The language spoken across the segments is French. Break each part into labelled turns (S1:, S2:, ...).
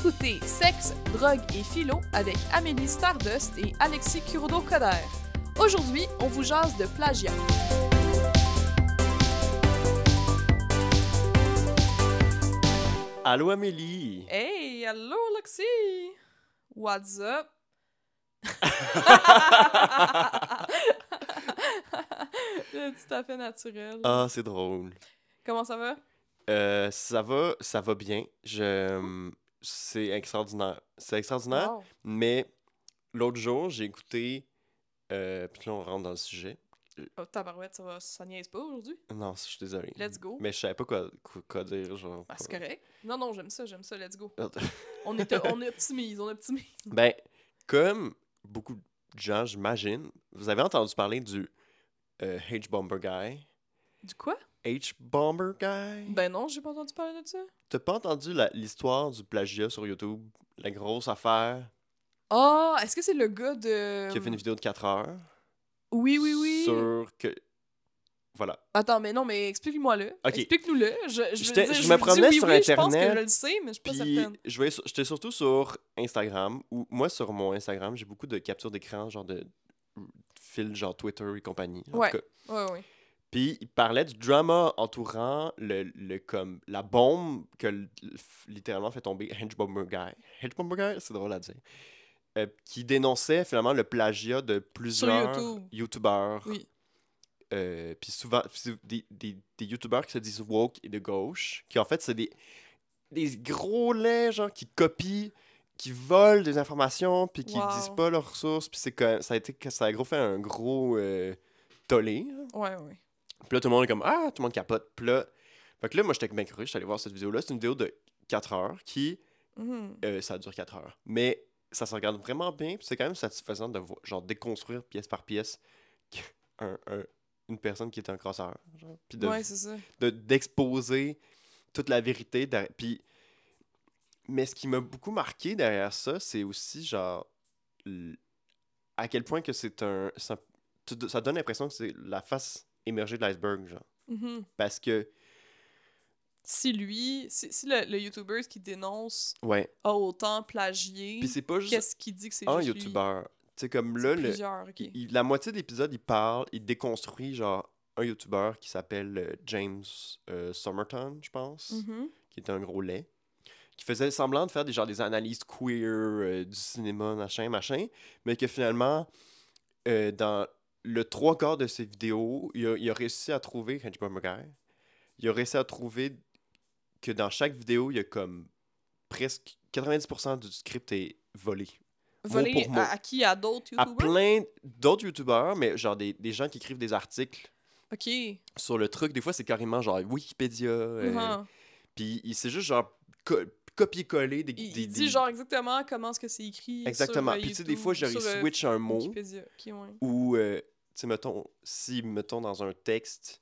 S1: Écoutez Sexe, drogue et philo avec Amélie Stardust et Alexis Kurodo-Coder. Aujourd'hui, on vous jase de plagiat.
S2: Allô Amélie!
S1: Hey, allô Alexis! What's up? C'est tout à fait naturel.
S2: Ah, c'est drôle.
S1: Comment ça va?
S2: Euh, ça va, ça va bien. Je, c'est extraordinaire. C'est extraordinaire,
S1: Wow.
S2: mais l'autre jour, j'ai écouté. Euh, puis là, on rentre dans le sujet.
S1: Oh, tabarouette, ça, va, ça niaise pas aujourd'hui?
S2: Non, je suis désolé.
S1: Let's go.
S2: Mais je savais pas quoi, quoi, quoi dire. Genre,
S1: Ah, c'est correct. Non, non, j'aime ça, j'aime ça, let's go.
S2: Euh,
S1: On, est, on optimise, on optimise.
S2: ben, comme beaucoup de gens, j'imagine, vous avez entendu parler du euh, H-Bomber Guy?
S1: Du quoi?
S2: H-Bomber Guy?
S1: Ben non, j'ai pas entendu parler de ça.
S2: T'as pas entendu l'histoire du plagiat sur YouTube? La grosse affaire?
S1: Ah, est-ce que c'est le gars de...
S2: qui a fait une vidéo de 4 heures?
S1: Oui, oui, oui.
S2: Sur que. Voilà.
S1: Attends, mais non, mais explique-moi le.
S2: Ok.
S1: Explique-nous-le. Je, dire,
S2: me promenais
S1: oui,
S2: sur
S1: oui, Je pense
S2: Internet,
S1: que je le sais, mais je suis pas certaine.
S2: j'étais surtout sur Instagram, où moi, sur mon Instagram, j'ai beaucoup de captures d'écran, genre de fil, genre Twitter et compagnie. en tout
S1: Ouais.
S2: cas.
S1: Ouais, ouais.
S2: Puis il parlait du drama entourant le, le comme la bombe que l- littéralement fait tomber Hedgebomber Guy. Hedgebomber Guy, c'est drôle à dire. Euh, qui dénonçait finalement le plagiat de plusieurs
S1: YouTube.
S2: youtubeurs.
S1: Oui.
S2: Euh, puis souvent, c'est des, des, des youtubeurs qui se disent woke et de gauche, qui en fait, c'est des, des gros laits, genre, qui copient, qui volent des informations, puis qui
S1: Wow.
S2: disent pas leurs sources, puis c'est ça a été, ça a gros fait un gros euh, tollé.
S1: Ouais, ouais.
S2: Puis là, tout le monde est comme Ah, tout le monde capote. Puis là, fait que là, moi, j'étais bien suis allé voir cette vidéo-là. C'est une vidéo de 4 heures qui,
S1: Mhm.
S2: euh, ça dure 4 heures. Mais ça se regarde vraiment bien, puis c'est quand même satisfaisant de voir, genre, déconstruire pièce par pièce un- un- une personne qui est un crosseur. Genre, puis de,
S1: Ouais, c'est ça.
S2: de- d'exposer toute la vérité. derrière- Puis, mais ce qui m'a beaucoup marqué derrière ça, c'est aussi genre l- à quel point que c'est un, ça, ça donne l'impression que c'est la face émergée de l'iceberg, genre.
S1: Mhm.
S2: Parce que,
S1: Si lui, si, si le, le YouTuber qui dénonce
S2: ouais.
S1: a autant plagié,
S2: Puis c'est pas juste
S1: qu'est-ce qu'il dit que c'est
S2: un
S1: juste?
S2: YouTuber. Tu sais, comme là, le, il- la moitié de l'épisode, il parle, il déconstruit, genre, un YouTuber qui s'appelle euh, James euh, Somerton, je pense.
S1: Mhm.
S2: qui était un gros lait, qui faisait semblant de faire des, genre, des analyses queer euh, du cinéma, machin, machin, mais que finalement, euh, dans le trois quarts de ses vidéos, il a, il a réussi à trouver, Bomber Guy, il a réussi à trouver que dans chaque vidéo, il y a comme presque 90% du script est volé.
S1: Volé
S2: pour mot.
S1: à, à qui? À d'autres
S2: À
S1: YouTubers?
S2: plein d'autres youtubeurs, mais genre des, des gens qui écrivent des articles
S1: Ok.
S2: sur le truc. Des fois, c'est carrément genre Wikipédia. euh,
S1: Mhm.
S2: Puis il s'est juste genre copier-coller des,
S1: Il,
S2: des-
S1: il dit
S2: des-
S1: genre exactement comment est-ce que c'est écrit.
S2: Exactement.
S1: Sur, euh,
S2: Puis tu sais, des fois,
S1: sur, euh,
S2: switch un mot ou, euh, tu sais, mettons, si, mettons, dans un texte,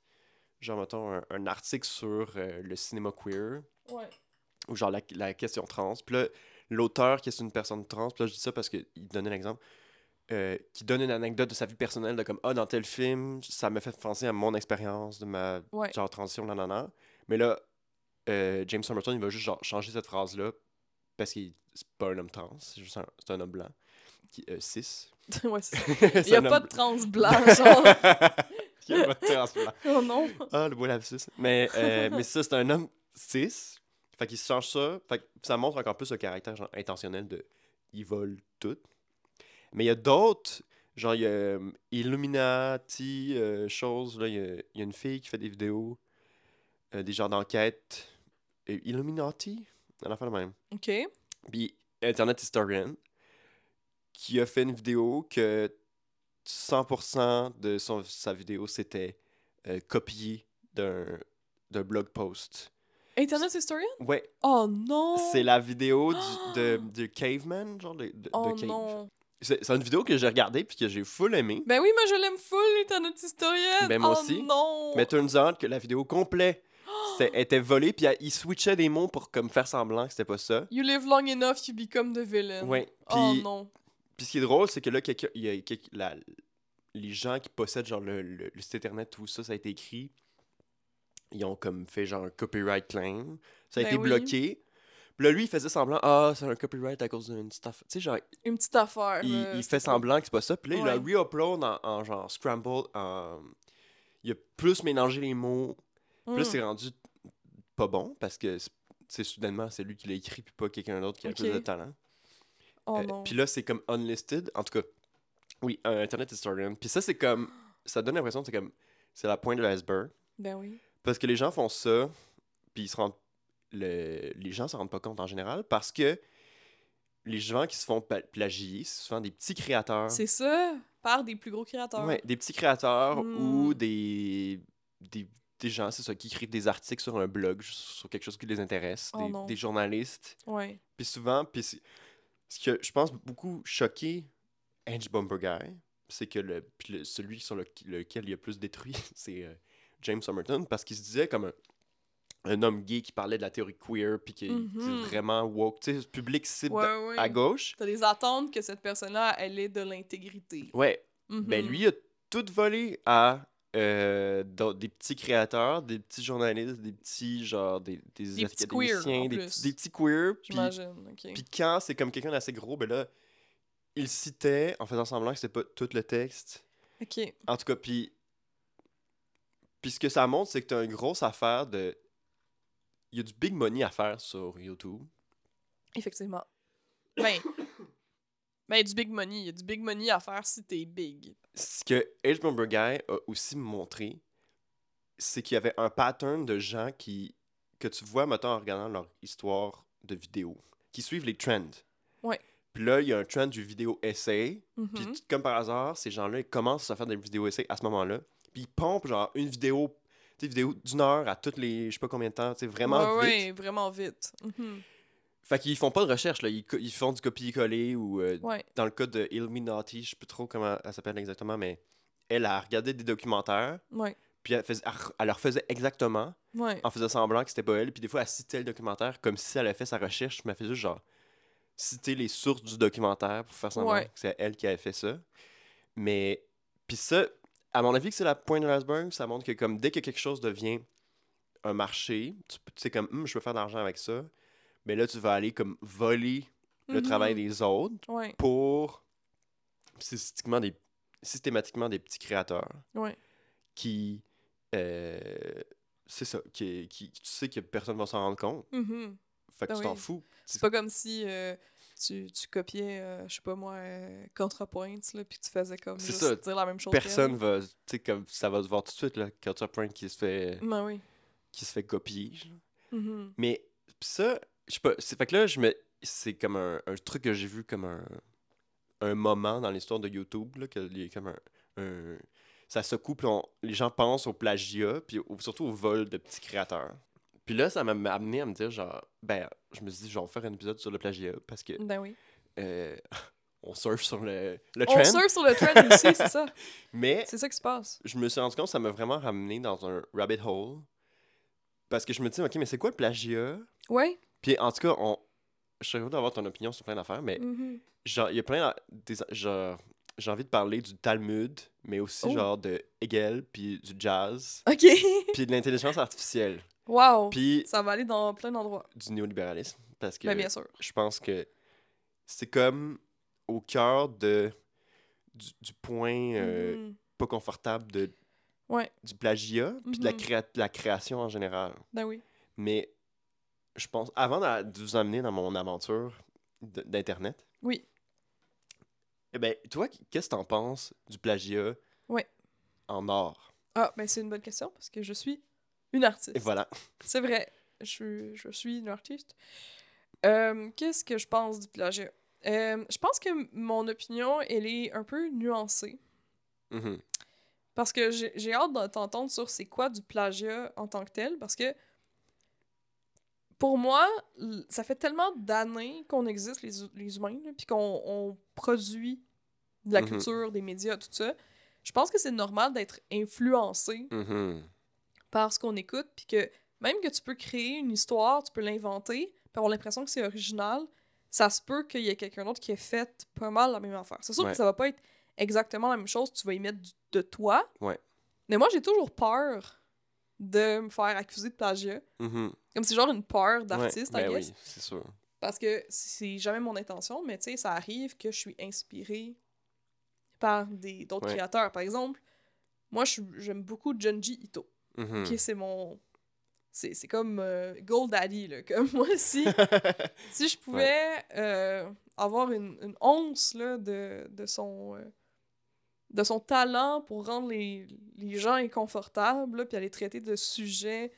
S2: genre, mettons, un, un article sur euh, le cinéma queer
S1: Ouais.
S2: ou genre la, la question trans. Puis là, l'auteur qui est une personne trans, puis là, je dis ça parce qu'il donnait l'exemple, euh, qui donne une anecdote de sa vie personnelle, de comme, ah, dans tel film, ça m'a fait penser à mon expérience de ma
S1: Ouais.
S2: genre transition, nanana. Mais là, euh, James Somerton, il va juste genre, changer cette phrase-là parce qu'il c'est pas un homme trans, c'est juste un, c'est un homme blanc. Qui, euh, cis.
S1: ouais, Il y a pas de trans blanc, genre.
S2: Il y a pas de trans blanc.
S1: oh non.
S2: Ah, le beau lapsus. Mais, euh, mais ça, c'est un homme cis. Fait qu'il se change ça. Fait que ça montre encore plus le caractère genre, intentionnel de. Ils volent tout. Mais il y a d'autres. Genre, il y a Illuminati, euh, choses. Là, il y y a une fille qui fait des vidéos, des genres d'enquête. Illuminati Elle a fait le même.
S1: Ok.
S2: Puis Internet Historian, qui a fait une vidéo que 100% de son, sa vidéo, c'était euh, copié d'un d'un blog post.
S1: Internet Historian?
S2: Ouais,
S1: Oh non!
S2: c'est la vidéo du, de, de Caveman, genre de, de, de
S1: Oh
S2: Cave.
S1: non!
S2: C'est c'est une vidéo que j'ai regardée puis que j'ai full aimé.
S1: Ben oui, moi je l'aime full, Internet Historian!
S2: Ben, moi
S1: oh
S2: aussi.
S1: non!
S2: Mais turns out que la vidéo complète c'était- était volée puis il switchait des mots pour comme faire semblant que c'était pas ça.
S1: You live long enough, you become the villain.
S2: Ouais.
S1: Oh
S2: Puis
S1: non!
S2: Puis ce qui est drôle, c'est que là, quelqu'un- il y a quelqu'un- la- les gens qui possèdent genre le, le, le site internet, tout ça, ça a été écrit. Ils ont comme fait genre un copyright claim. Ça a
S1: Ben
S2: été
S1: oui.
S2: bloqué. Puis là, lui, il faisait semblant, ah, c'est un copyright à cause d'une petite affaire. Tu sais, genre,
S1: Une petite affaire.
S2: il,
S1: là,
S2: il
S1: c'était
S2: fait
S1: pas-
S2: semblant que c'est pas ça. Puis là, il
S1: Ouais.
S2: re-upload en, en genre scramble. En... Il a plus mélangé les mots. Puis là,
S1: Hmm.
S2: c'est rendu pas bon parce que c'est- soudainement, c'est lui qui l'a écrit, puis pas quelqu'un d'autre qui a
S1: Ok.
S2: plus de talent.
S1: Oh
S2: Euh. Puis là, c'est comme unlisted. En tout cas, oui, Internet Historian. Puis ça, c'est comme. Ça donne l'impression que c'est comme. C'est la pointe de l'iceberg.
S1: Ben oui.
S2: Parce que les gens font ça, puis ils se rendent. le- Les gens se rendent pas compte en général parce que les gens qui se font pla- plagier, c'est souvent des petits créateurs.
S1: C'est ça, par des plus gros créateurs.
S2: Ouais, des petits créateurs
S1: Hmm.
S2: ou des, des, des gens, c'est ça, qui écrivent des articles sur un blog, sur quelque chose qui les intéresse,
S1: Oh
S2: des, journalistes.
S1: Ouais.
S2: Puis souvent, puis ce que je pense beaucoup choqué Edge Bumper Guy, c'est que le, le- celui sur le- lequel il a plus détruit, c'est euh, James Somerton, parce qu'il se disait comme un, un homme gay qui parlait de la théorie queer, puis qui est
S1: Mhm.
S2: vraiment woke, tu sais, public cible
S1: Ouais, ouais.
S2: à gauche.
S1: T'as des attentes que cette personne-là, elle ait de l'intégrité.
S2: Ouais, ben
S1: Mhm.
S2: lui il a tout volé à euh, des petits créateurs, des petits journalistes, des petits genre des, des,
S1: Des petits queer,
S2: académiciens,
S1: en
S2: des,
S1: plus.
S2: petits- des petits queer. Puis
S1: J'imagine, ok.
S2: puis quand c'est comme quelqu'un d'assez gros, ben là, il citait en faisant semblant que c'était pas tout le texte.
S1: Ok.
S2: En tout cas, puis. Puis ce que ça montre, c'est que t'as une grosse affaire de. Il y a du big money à faire sur YouTube.
S1: Effectivement. Ben. Ben, du big money. Il y a du big money à faire si t'es big.
S2: Ce que Edge Bomber Guy a aussi montré, c'est qu'il y avait un pattern de gens qui. que tu vois, mettons, en regardant leur histoire de vidéo, qui suivent les trends.
S1: Ouais.
S2: Puis là, il y a un trend du vidéo essai.
S1: Mhm.
S2: Puis comme par hasard, ces gens-là, ils commencent à faire des vidéos essais à ce moment-là. Puis ils pompent genre une vidéo, tu sais, vidéo d'une heure à toutes les, je sais pas combien de temps, tu sais, vraiment
S1: ouais,
S2: vite.
S1: Ouais, vraiment vite. Mhm.
S2: Fait qu'ils font pas de recherche, là. Ils, ils font du copier-coller ou euh,
S1: Ouais.
S2: dans le cas de Illuminati, je sais plus trop comment elle s'appelle exactement, mais elle a regardé des documentaires,
S1: Ouais.
S2: puis elle, faisait- elle re- elle leur faisait exactement
S1: Ouais.
S2: en faisant semblant que c'était pas elle. Puis des fois, elle citait le documentaire comme si elle avait fait sa recherche, mais elle faisait juste genre citer les sources du documentaire pour faire semblant que c'est elle qui avait fait ça. Mais, puis ça, à mon avis, que c'est la pointe de l'iceberg, ça montre que comme dès que quelque chose devient un marché, tu sais, comme, Hum, je peux faire de l'argent avec ça, mais là, tu vas aller comme voler le
S1: Mhm.
S2: travail des autres
S1: Ouais.
S2: pour systématiquement des, systématiquement des petits créateurs
S1: Ouais.
S2: qui. euh, c'est ça, qui, qui, tu sais que personne va s'en rendre compte.
S1: Mhm.
S2: Fait que
S1: Ben
S2: tu t'en fous.
S1: C'est pas comme si euh, tu, tu copiais, euh, je sais pas moi, euh, ContraPoints, là, puis tu faisais comme juste
S2: ça.
S1: dire la même chose.
S2: Personne va. Tu sais, comme ça va se voir tout de suite, là, quand tu as point qui se fait.
S1: Ben oui.
S2: qui se fait copier.
S1: Mhm.
S2: Mais pis ça, je sais pas. c'est- Fait que là, je me. C'est comme un, un truc que j'ai vu comme un, un moment dans l'histoire de YouTube, là, a comme un. un- ça secoue, puis on- les gens pensent au plagiat, puis au- surtout au vol de petits créateurs. Puis là, ça m'a amené à me dire, genre, ben, je me suis dit, je vais faire un épisode sur le plagiat, parce que
S1: Ben oui.
S2: euh, on surfe sur le, le
S1: On
S2: trend.
S1: surfe sur le trend aussi, c'est ça.
S2: Mais
S1: C'est ça qui se passe.
S2: je me suis rendu compte que ça m'a vraiment ramené dans un rabbit hole. Parce que je me dis, ok, mais c'est quoi le plagiat?
S1: Ouais.
S2: Puis en tout cas, on... je serais heureux d'avoir ton opinion sur plein d'affaires, mais
S1: Mhm.
S2: genre, il y a plein genre, j'ai envie de parler du Talmud, mais aussi
S1: Oh.
S2: genre de Hegel, puis du jazz,
S1: OK.
S2: puis de l'intelligence artificielle,
S1: wow.
S2: puis
S1: Ça va aller dans plein d'endroits.
S2: du néolibéralisme. Parce que
S1: Ben bien sûr.
S2: je pense que c'est comme au cœur de du, du point euh,
S1: Mhm.
S2: pas confortable de,
S1: Ouais.
S2: du plagiat, puis de la,
S1: Mhm.
S2: créa- de la création en général.
S1: Ben oui.
S2: Mais je pense, avant de vous amener dans mon aventure d'Internet,
S1: Oui.
S2: eh ben, toi, qu'est-ce que t'en penses du plagiat en art?
S1: Ah, ben c'est une bonne question parce que je suis une artiste.
S2: Et voilà.
S1: C'est vrai. Je, suis- je suis une artiste. Euh, Qu'est-ce que je pense du plagiat? Euh, je pense que mon opinion, elle est un peu nuancée.
S2: Mhm.
S1: Parce que j'ai j'ai hâte de t'entendre sur c'est quoi du plagiat en tant que tel. Parce que pour moi, ça fait tellement d'années qu'on existe, les, hu- les humains, puis qu'on on produit de la
S2: Mhm.
S1: culture, des médias, tout ça. Je pense que c'est normal d'être influencé
S2: Mhm.
S1: par ce qu'on écoute, puis que même que tu peux créer une histoire, tu peux l'inventer, puis avoir l'impression que c'est original, ça se peut qu'il y ait quelqu'un d'autre qui ait fait pas mal la même affaire. C'est sûr
S2: Ouais.
S1: que ça va pas être exactement la même chose, tu vas y mettre du- de toi.
S2: Ouais.
S1: Mais moi, j'ai toujours peur de me faire accuser de plagiat.
S2: Mhm.
S1: Comme c'est genre une peur
S2: Ouais,
S1: d'artiste, I
S2: ben oui, c'est sûr.
S1: Parce que c'est jamais mon intention, mais tu sais, ça arrive que je suis inspirée par des d'autres
S2: Ouais.
S1: créateurs. Par exemple, moi, j'aime beaucoup Junji Ito.
S2: Mhm.
S1: Ok, c'est mon. C'est c'est comme euh, Gold Daddy, là. Comme moi, si, si je pouvais euh, avoir une, une once là, de, de, son, euh, de son talent pour rendre les, les gens inconfortables, là, puis aller traiter de sujets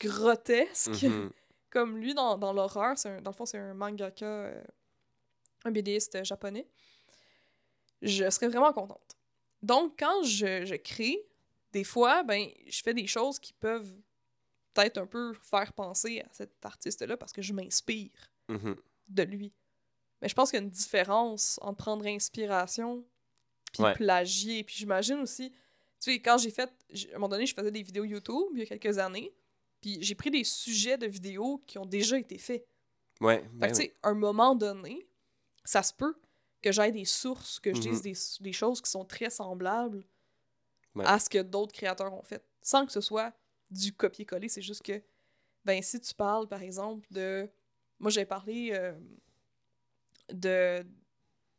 S1: grotesques,
S2: Mhm.
S1: comme lui dans, dans l'horreur, dans le fond, c'est un mangaka, euh, un BDiste japonais, je serais vraiment contente. Donc, quand je, je crée, des fois, ben, je fais des choses qui peuvent peut-être un peu faire penser à cet artiste-là parce que je m'inspire
S2: Mhm.
S1: de lui. Mais je pense qu'il y a une différence entre prendre inspiration puis
S2: Ouais.
S1: plagier. Puis j'imagine aussi, tu sais, quand j'ai fait, à un moment donné, je faisais des vidéos YouTube il y a quelques années, puis j'ai pris des sujets de vidéos qui ont déjà été faits.
S2: Ouais,
S1: Fait
S2: ben
S1: que, tu
S2: oui.
S1: sais, à un moment donné, ça se peut que j'aille des sources, que je dise des, des choses qui sont très semblables
S2: Ouais.
S1: à ce que d'autres créateurs ont fait. Sans que ce soit du copier-coller, c'est juste que, ben, si tu parles, par exemple, de. Moi, j'ai parlé euh, de,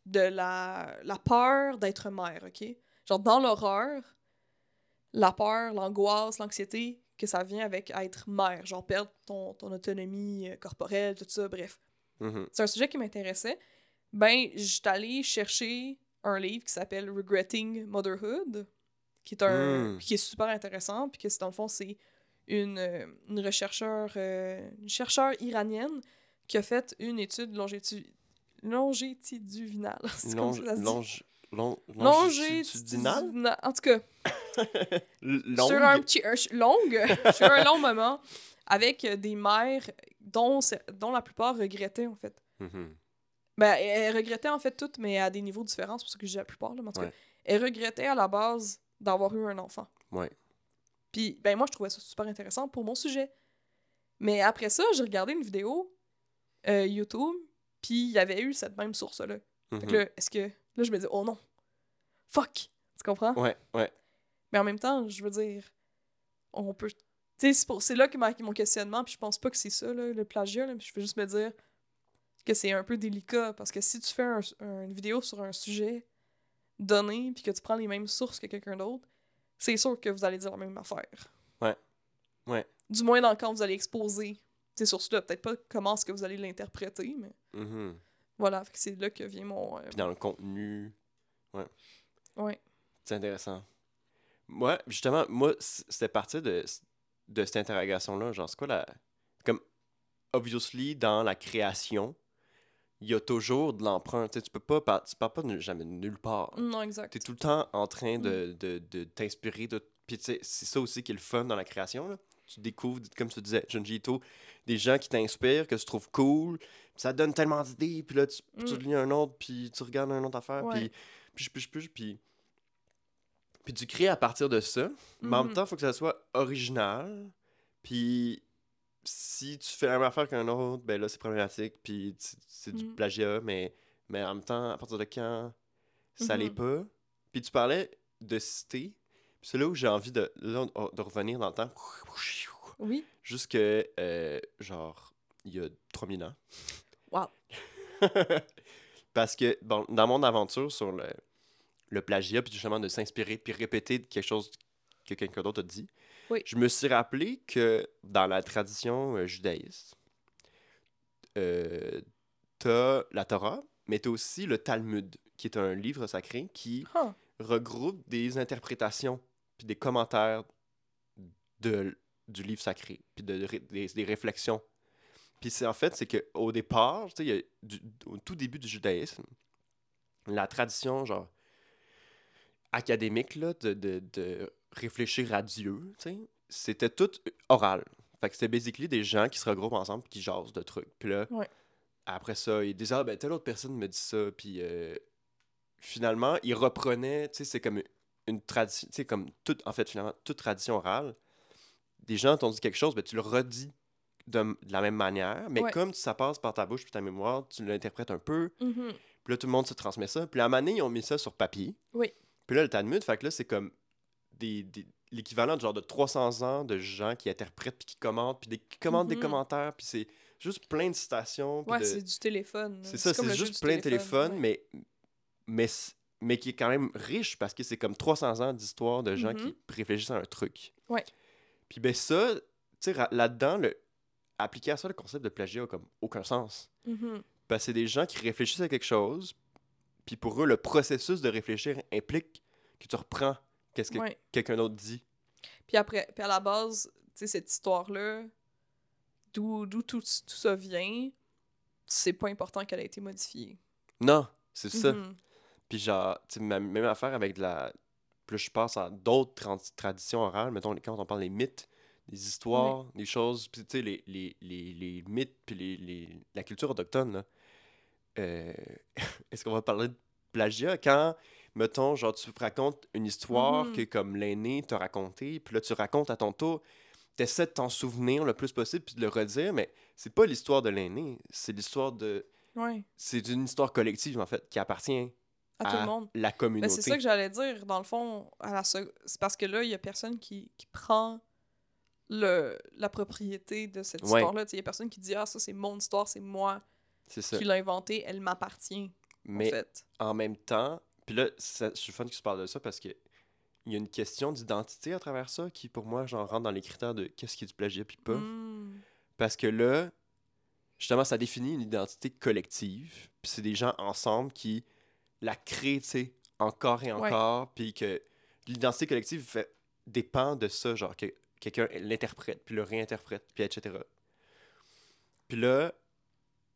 S1: de la, la peur d'être mère, OK? Genre, dans l'horreur, la peur, l'angoisse, l'anxiété que ça vient avec être mère, genre perdre ton, ton autonomie euh, corporelle, tout ça, bref
S2: Mhm.
S1: c'est un sujet qui m'intéressait, ben, j'étais allée chercher un livre qui s'appelle Regretting Motherhood, qui est un
S2: Mm.
S1: qui est super intéressant, puis que c'est dans le fond c'est une, euh, une rechercheur euh, une chercheure iranienne qui a fait une étude longitu- longitudinale. C'est comme ça se dit?
S2: Longe... Long...
S1: En tout cas, sur un petit ch- longue sur un long moment avec euh, des mères dont dont la plupart regrettaient en fait.
S2: Mhm.
S1: Ben, elle, regrettait en fait toutes, mais à des niveaux différents, c'est pour ça que dis la plupart, là, mais en tout cas,
S2: Ouais.
S1: elle regrettait à la base d'avoir eu un enfant.
S2: Ouais.
S1: Puis, ben moi, je trouvais ça super intéressant pour mon sujet. Mais après ça, j'ai regardé une vidéo euh, YouTube, puis il y avait eu cette même source-là. Fait que
S2: Mhm.
S1: là, est-ce que... Là, je me dis, oh non, fuck! Tu comprends?
S2: Ouais, ouais.
S1: Mais en même temps, je veux dire, on peut... Tu sais, c'est pour- c'est là que ma- mon questionnement, puis je pense pas que c'est ça, là, le plagiat, là, je veux juste me dire que c'est un peu délicat, parce que si tu fais un- un- une vidéo sur un sujet donné, puis que tu prends les mêmes sources que quelqu'un d'autre, c'est sûr que vous allez dire la même affaire.
S2: Ouais. Ouais.
S1: Du moins dans quand vous allez exposer ces sources-là. Peut-être pas comment est-ce que vous allez l'interpréter, mais
S2: Mhm.
S1: voilà, c'est là que vient mon... euh,
S2: Puis dans le contenu,
S1: Ouais.
S2: c'est intéressant. Moi, justement, moi, c'était parti de, de cette interrogation-là. Genre, c'est quoi la. Comme, obviously, dans la création, il y a toujours de l'emprunt. Tu peux pas. par- Tu pars pas de jamais nulle part.
S1: Non, exact.
S2: Tu es tout le temps en train de, de, de t'inspirer. De... Puis, c'est ça aussi qui est le fun dans la création. Là. Tu découvres, comme tu disais, Junji Ito, des gens qui t'inspirent, que tu trouves cool. Ça te donne tellement d'idées. Puis là, tu, tu
S1: Mm.
S2: lis un autre, puis tu regardes un autre affaire.
S1: Ouais.
S2: Puis, puis, puis, puis, puis, puis tu crées à partir de ça. Mais en même temps, il faut que ça soit original. Puis si tu fais la même affaire qu'un autre, ben là, c'est problématique. Puis c'est du
S1: Mhm.
S2: plagiat, mais, mais en même temps, à partir de quand ça l'est
S1: Mhm.
S2: pas? Puis tu parlais de cité. C'est là où j'ai envie de, là, de revenir dans le temps.
S1: Oui.
S2: Jusque, euh, genre, il y a 3000 ans.
S1: Wow.
S2: Parce que, bon, dans mon aventure sur le, le plagiat, puis justement de s'inspirer, puis répéter quelque chose que quelqu'un d'autre a dit,
S1: Oui.
S2: je me suis rappelé que dans la tradition euh, judaïste, euh, t'as la Torah, mais t'as aussi le Talmud, qui est un livre sacré qui
S1: Huh.
S2: regroupe des interprétations puis des commentaires de, du livre sacré, puis de, des, des réflexions. Puis c'est en fait, c'est qu'au départ, tu sais, il y a du- au tout début du judaïsme, la tradition, genre, académique, là, de, de, de réfléchir à Dieu, tu sais, c'était tout oral. Fait que c'était basically des gens qui se regroupent ensemble qui jasent de trucs. Puis là,
S1: Ouais.
S2: après ça, ils disaient, ah ben, telle autre personne me dit ça, puis euh, finalement, ils reprenaient, tu sais, c'est comme une tradition, tu sais, comme toute, en fait, finalement, toute tradition orale. Des gens t'ont dit quelque chose, ben, tu le redis de, de la même manière, mais
S1: Ouais.
S2: comme ça passe par ta bouche puis ta mémoire, tu l'interprètes un peu,
S1: Mhm.
S2: puis là, tout le monde se transmet ça. Puis à un ils ont mis ça sur papier.
S1: Oui.
S2: Puis là, le Talmud, fait que là, c'est comme des, des- l'équivalent de genre de 300 ans de gens qui interprètent puis qui commentent puis des, qui commentent des
S1: Mhm.
S2: commentaires puis c'est juste plein de citations
S1: Ouais,
S2: de-
S1: c'est du téléphone.
S2: c'est ça c'est juste plein de téléphone
S1: ouais.
S2: mais mais mais qui est quand même riche parce que c'est comme 300 ans d'histoire de gens
S1: Mhm.
S2: qui réfléchissent à un truc
S1: Ouais.
S2: puis ben ça tu sais là-dedans le appliquer à ça le concept de plagiat a comme aucun sens
S1: Mhm.
S2: parce que c'est des gens qui réfléchissent à quelque chose puis pour eux le processus de réfléchir implique que tu reprends qu'est-ce que
S1: Ouais.
S2: quelqu'un d'autre dit
S1: Puis après, puis à la base, tu sais, cette histoire-là, d'où d'où tout, tout ça vient, c'est pas important qu'elle ait été modifiée.
S2: non c'est ça
S1: Mhm.
S2: Puis genre, tu sais, même, affaire avec de la... Plus je pense à d'autres traditions orales, mettons, quand on parle des mythes, des histoires, des choses, puis tu sais, les, les, les, les mythes, puis les, les- la culture autochtone, là. Euh, Est-ce qu'on va parler de plagiat? Quand, mettons, genre, tu racontes une histoire
S1: Mhm.
S2: que comme l'aîné t'a raconté, puis là, tu racontes à ton tour, t'essaies de t'en souvenir le plus possible, puis de le redire, mais c'est pas l'histoire de l'aîné, c'est l'histoire de...
S1: Ouais,
S2: C'est une histoire collective, en fait, qui appartient
S1: à, tout le monde.
S2: la
S1: Ben,
S2: communauté.
S1: c'est ça que j'allais dire, dans le fond, à la sec- c'est parce que là, il y a personne qui, qui prend le, la propriété de cette
S2: Ouais.
S1: histoire-là. Il y a personne qui dit « Ah, ça, c'est mon histoire, c'est moi
S2: ça.
S1: qui l'ai inventée, elle m'appartient,
S2: Mais
S1: en fait.
S2: en même temps, puis là, je suis fan que tu parles de ça parce que il y a une question d'identité à travers ça qui, pour moi, genre, rentre dans les critères de qu'est-ce qui est du plagiat puis pas.
S1: Mm.
S2: Parce que là, justement, ça définit une identité collective. Puis c'est des gens ensemble qui la tu sais, encore et encore. Puis que l'identité collective fait, dépend de ça, genre, que quelqu'un l'interprète, puis le réinterprète, puis etc. Puis là,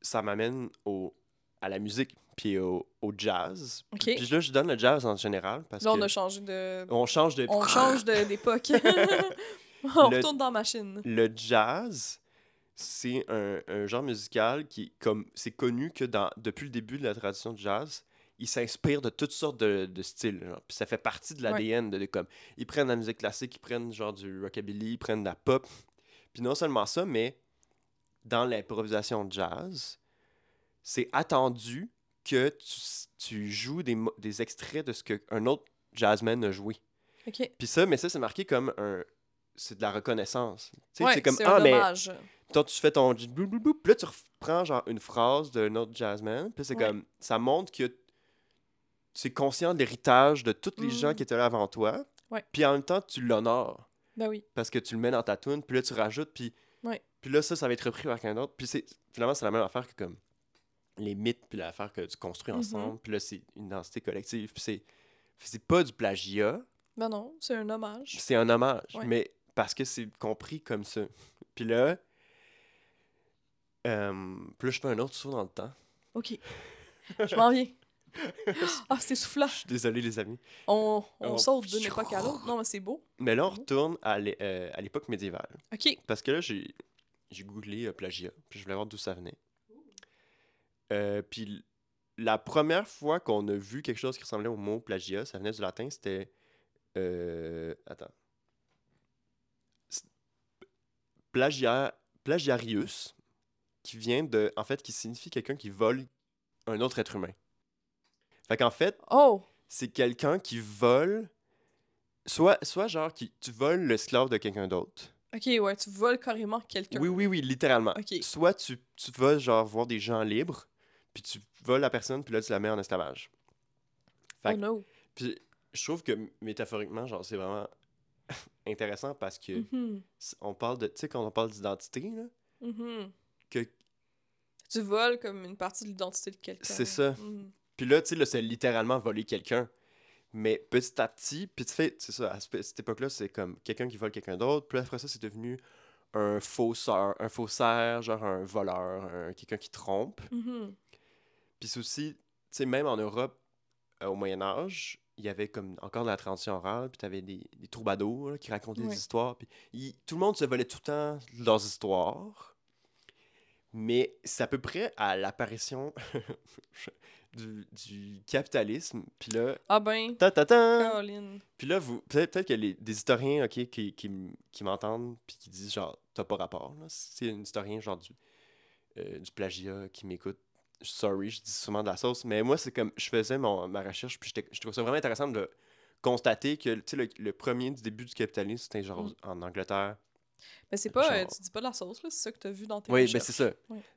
S2: ça m'amène au, à la musique, puis au, au jazz. Puis là, je donne le jazz en général parce
S1: Là, on
S2: que
S1: a changé de...
S2: on change de...
S1: On change de- d'époque. on
S2: Le-
S1: retourne dans la machine.
S2: Le jazz, c'est un, un genre musical qui, comme c'est connu que dans, depuis le début de la tradition du jazz, il s'inspire de toutes sortes de, de styles. genre. Puis ça fait partie de l'ADN. De, de comme, ils prennent la musique classique, ils prennent genre du rockabilly, ils prennent de la pop. Puis non seulement ça, mais dans l'improvisation de jazz, c'est attendu que tu, tu joues des, des extraits de ce qu'un autre jazzman a joué. Puis ça, mais ça, c'est marqué comme un. C'est de la reconnaissance.
S1: Ouais,
S2: c'est comme Ah,
S1: un
S2: mais toi, tu fais ton. Puis là, tu reprends genre une phrase d'un autre jazzman. Puis c'est
S1: Ouais.
S2: comme. Ça montre que tu es conscient de l'héritage de tous les gens
S1: Mm.
S2: qui étaient là avant toi. Puis en même temps, tu l'honores
S1: Ben oui.
S2: parce que tu le mets dans ta tune. Puis là, tu rajoutes. Puis. Puis là, ça, ça va être repris par quelqu'un d'autre. Puis c'est finalement, c'est la même affaire que comme les mythes. Puis l'affaire que tu construis
S1: Mhm.
S2: ensemble. Puis là, c'est une identité collective. Puis c'est. C'est pas du plagiat.
S1: Ben non, c'est un hommage.
S2: C'est un hommage,
S1: Ouais.
S2: mais parce que c'est compris comme ça. Puis là, euh, puis là, je fais un autre saut dans le temps.
S1: OK. Je m'en viens. Ah, c'est soufflant.
S2: Je suis désolé, les amis.
S1: On, on
S2: Oh.
S1: saute d'une époque à l'autre. Non, mais c'est beau.
S2: Mais là, on
S1: Mhm.
S2: retourne à euh, à l'époque médiévale.
S1: OK.
S2: Parce que là, j'ai googlé euh, plagiat, puis je voulais voir d'où ça venait. Euh, puis la première fois qu'on a vu quelque chose qui ressemblait au mot plagiat, ça venait du latin, c'était... euh, attends. Plagia, plagiarius, qui vient de... En fait, qui signifie quelqu'un qui vole un autre être humain. Fait qu'en fait,
S1: Oh!
S2: c'est quelqu'un qui vole... Soit, soit genre, qui, tu voles l'esclave de quelqu'un d'autre.
S1: OK, ouais, tu voles carrément quelqu'un.
S2: Oui, oui, oui, littéralement.
S1: Ok.
S2: Soit tu, tu vas genre voir des gens libres, puis tu voles la personne, puis là tu la mets en esclavage. Fait
S1: Oh no.
S2: Puis je trouve que métaphoriquement, genre, c'est vraiment intéressant parce que
S1: Mhm,
S2: s- on parle de, tu sais, quand on parle d'identité, là,
S1: mhm.
S2: que,
S1: Tu voles comme une partie de l'identité de quelqu'un.
S2: C'est ça.
S1: Mhm.
S2: Puis là, tu sais, là, c'est littéralement voler quelqu'un. Mais petit à petit, puis tu fais, c'est ça, à ce- cette époque-là, c'est comme quelqu'un qui vole quelqu'un d'autre, puis après ça, c'est devenu un fausseur, un faussaire, genre un voleur, un- quelqu'un qui trompe.
S1: Mhm.
S2: Puis c'est aussi, tu sais, même en Europe, euh, au Moyen Âge, il y avait comme encore de la tradition orale, puis t'avais des, des troubadours là, qui racontaient
S1: Ouais.
S2: des histoires, puis tout le monde se volait tout le temps leurs histoires. Mais c'est à peu près à l'apparition du, du capitalisme, puis là,
S1: Ah ben,
S2: ta ta ta!
S1: Caroline.
S2: Puis là, vous, peut-être y a les- des historiens ok, qui, qui, qui m'entendent puis qui disent genre, t'as pas rapport. Là. Si c'est un historien genre du, euh, du plagiat qui m'écoute, sorry, je dis souvent de la sauce, mais moi, c'est comme, je faisais mon, ma recherche puis je trouvais ça vraiment intéressant de constaté que tu sais, le, le premier du début du capitalisme, c'était genre
S1: Mm.
S2: en Angleterre.
S1: Mais c'est pas. euh, tu dis pas de la sauce, là. C'est ça que t'as vu dans tes
S2: Oui, ben c'est ça.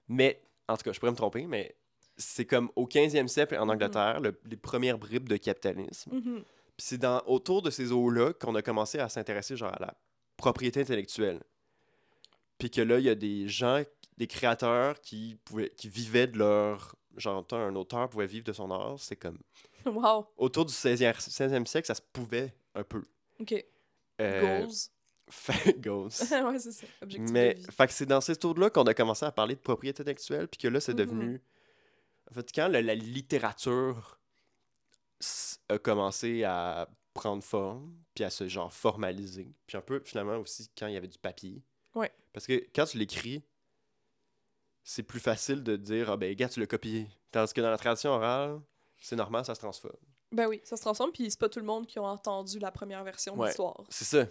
S2: Mais, en tout cas, je pourrais me tromper, mais c'est comme au 15e siècle en
S1: Mhm.
S2: Angleterre, le- les premières bribes de capitalisme.
S1: Mhm.
S2: Puis c'est dans, autour de ces eaux-là qu'on a commencé à s'intéresser genre à la propriété intellectuelle. Puis que là, il y a des gens, des créateurs qui, pouvaient, qui vivaient de leur... Genre, un auteur pouvait vivre de son art. C'est comme...
S1: Wow.
S2: Autour du 16e, 16e siècle, ça se pouvait un peu.
S1: Ok.
S2: Euh,
S1: Goals.
S2: goals.
S1: ouais, c'est ça. Objectif
S2: Mais, fait que c'est dans ces tours-là qu'on a commencé à parler de propriété intellectuelle, puis que là, c'est
S1: Mhm.
S2: devenu... En fait, quand la, la littérature a commencé à prendre forme, puis à se, genre, formaliser, puis un peu, finalement, aussi, quand il y avait du papier.
S1: Ouais.
S2: Parce que quand tu l'écris, c'est plus facile de dire « Ah ben, gars, tu l'as copié. » Tandis que dans la tradition orale, c'est normal, ça se transforme.
S1: Ben oui, ça se transforme, puis c'est pas tout le monde qui a entendu la première version de l'histoire.
S2: C'est ça.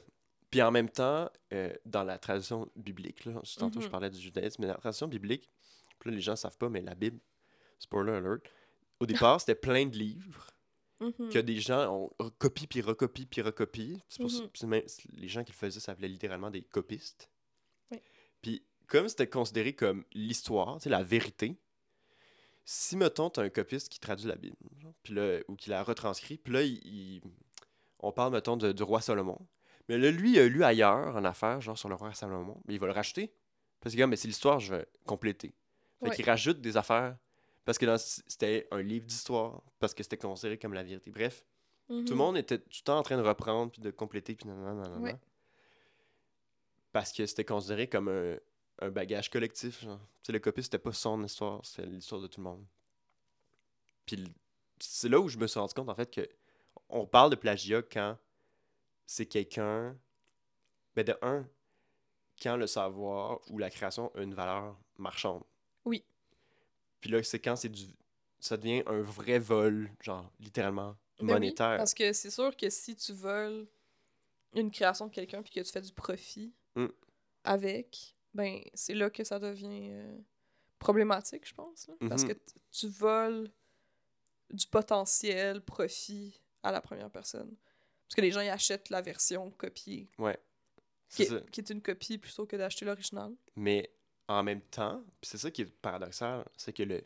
S2: Puis en même temps, euh, dans la tradition biblique, là, tantôt je
S1: Mhm.
S2: parlais du judaïsme, mais dans la tradition biblique, là les gens savent pas, mais la Bible, spoiler alert, au départ c'était plein de livres
S1: Mhm.
S2: que des gens ont recopient puis recopient puis. C'est pour
S1: Mhm.
S2: c'est- les gens qui le faisaient s'appelaient littéralement des copistes.
S1: Oui.
S2: Puis comme c'était considéré comme l'histoire, la vérité, si mettons t'as un copiste qui traduit la Bible, puis là, ou qui la retranscrit, puis là il- il- on parle mettons de- du roi Salomon. Mais là, lui, il a lu ailleurs en affaire, genre sur le roi Salomon, mais il va le racheter. Parce que, mais c'est l'histoire, je vais compléter. Fait
S1: Ouais.
S2: qu'il rajoute des affaires. Parce que c'était un livre d'histoire, parce que c'était considéré comme la vérité. Bref, tout le
S1: Mhm.
S2: monde était tout le temps en train de reprendre, puis de compléter, puis nanana.
S1: Ouais.
S2: Parce que c'était considéré comme un, un bagage collectif. Genre. Tu sais, le copie, c'était pas son histoire, c'était l'histoire de tout le monde. Puis c'est là où je me suis rendu compte, en fait, que on parle de plagiat quand c'est quelqu'un. Ben, de un, quand le savoir ou la création a une valeur marchande.
S1: Oui.
S2: Puis là, c'est quand c'est du. Ça devient un vrai vol, genre, littéralement,
S1: Ben oui,
S2: monétaire.
S1: parce que c'est sûr que si tu voles une création de quelqu'un puis que tu fais du profit
S2: Mm.
S1: avec, ben c'est là que ça devient euh, problématique, je pense. là. Parce
S2: Mhm.
S1: que tu voles du potentiel profit à la première personne. Parce que les gens ils achètent la version copiée, qui
S2: C'est
S1: est, qui est une copie plutôt que d'acheter l'original.
S2: Mais en même temps, c'est ça qui est paradoxal, c'est que le,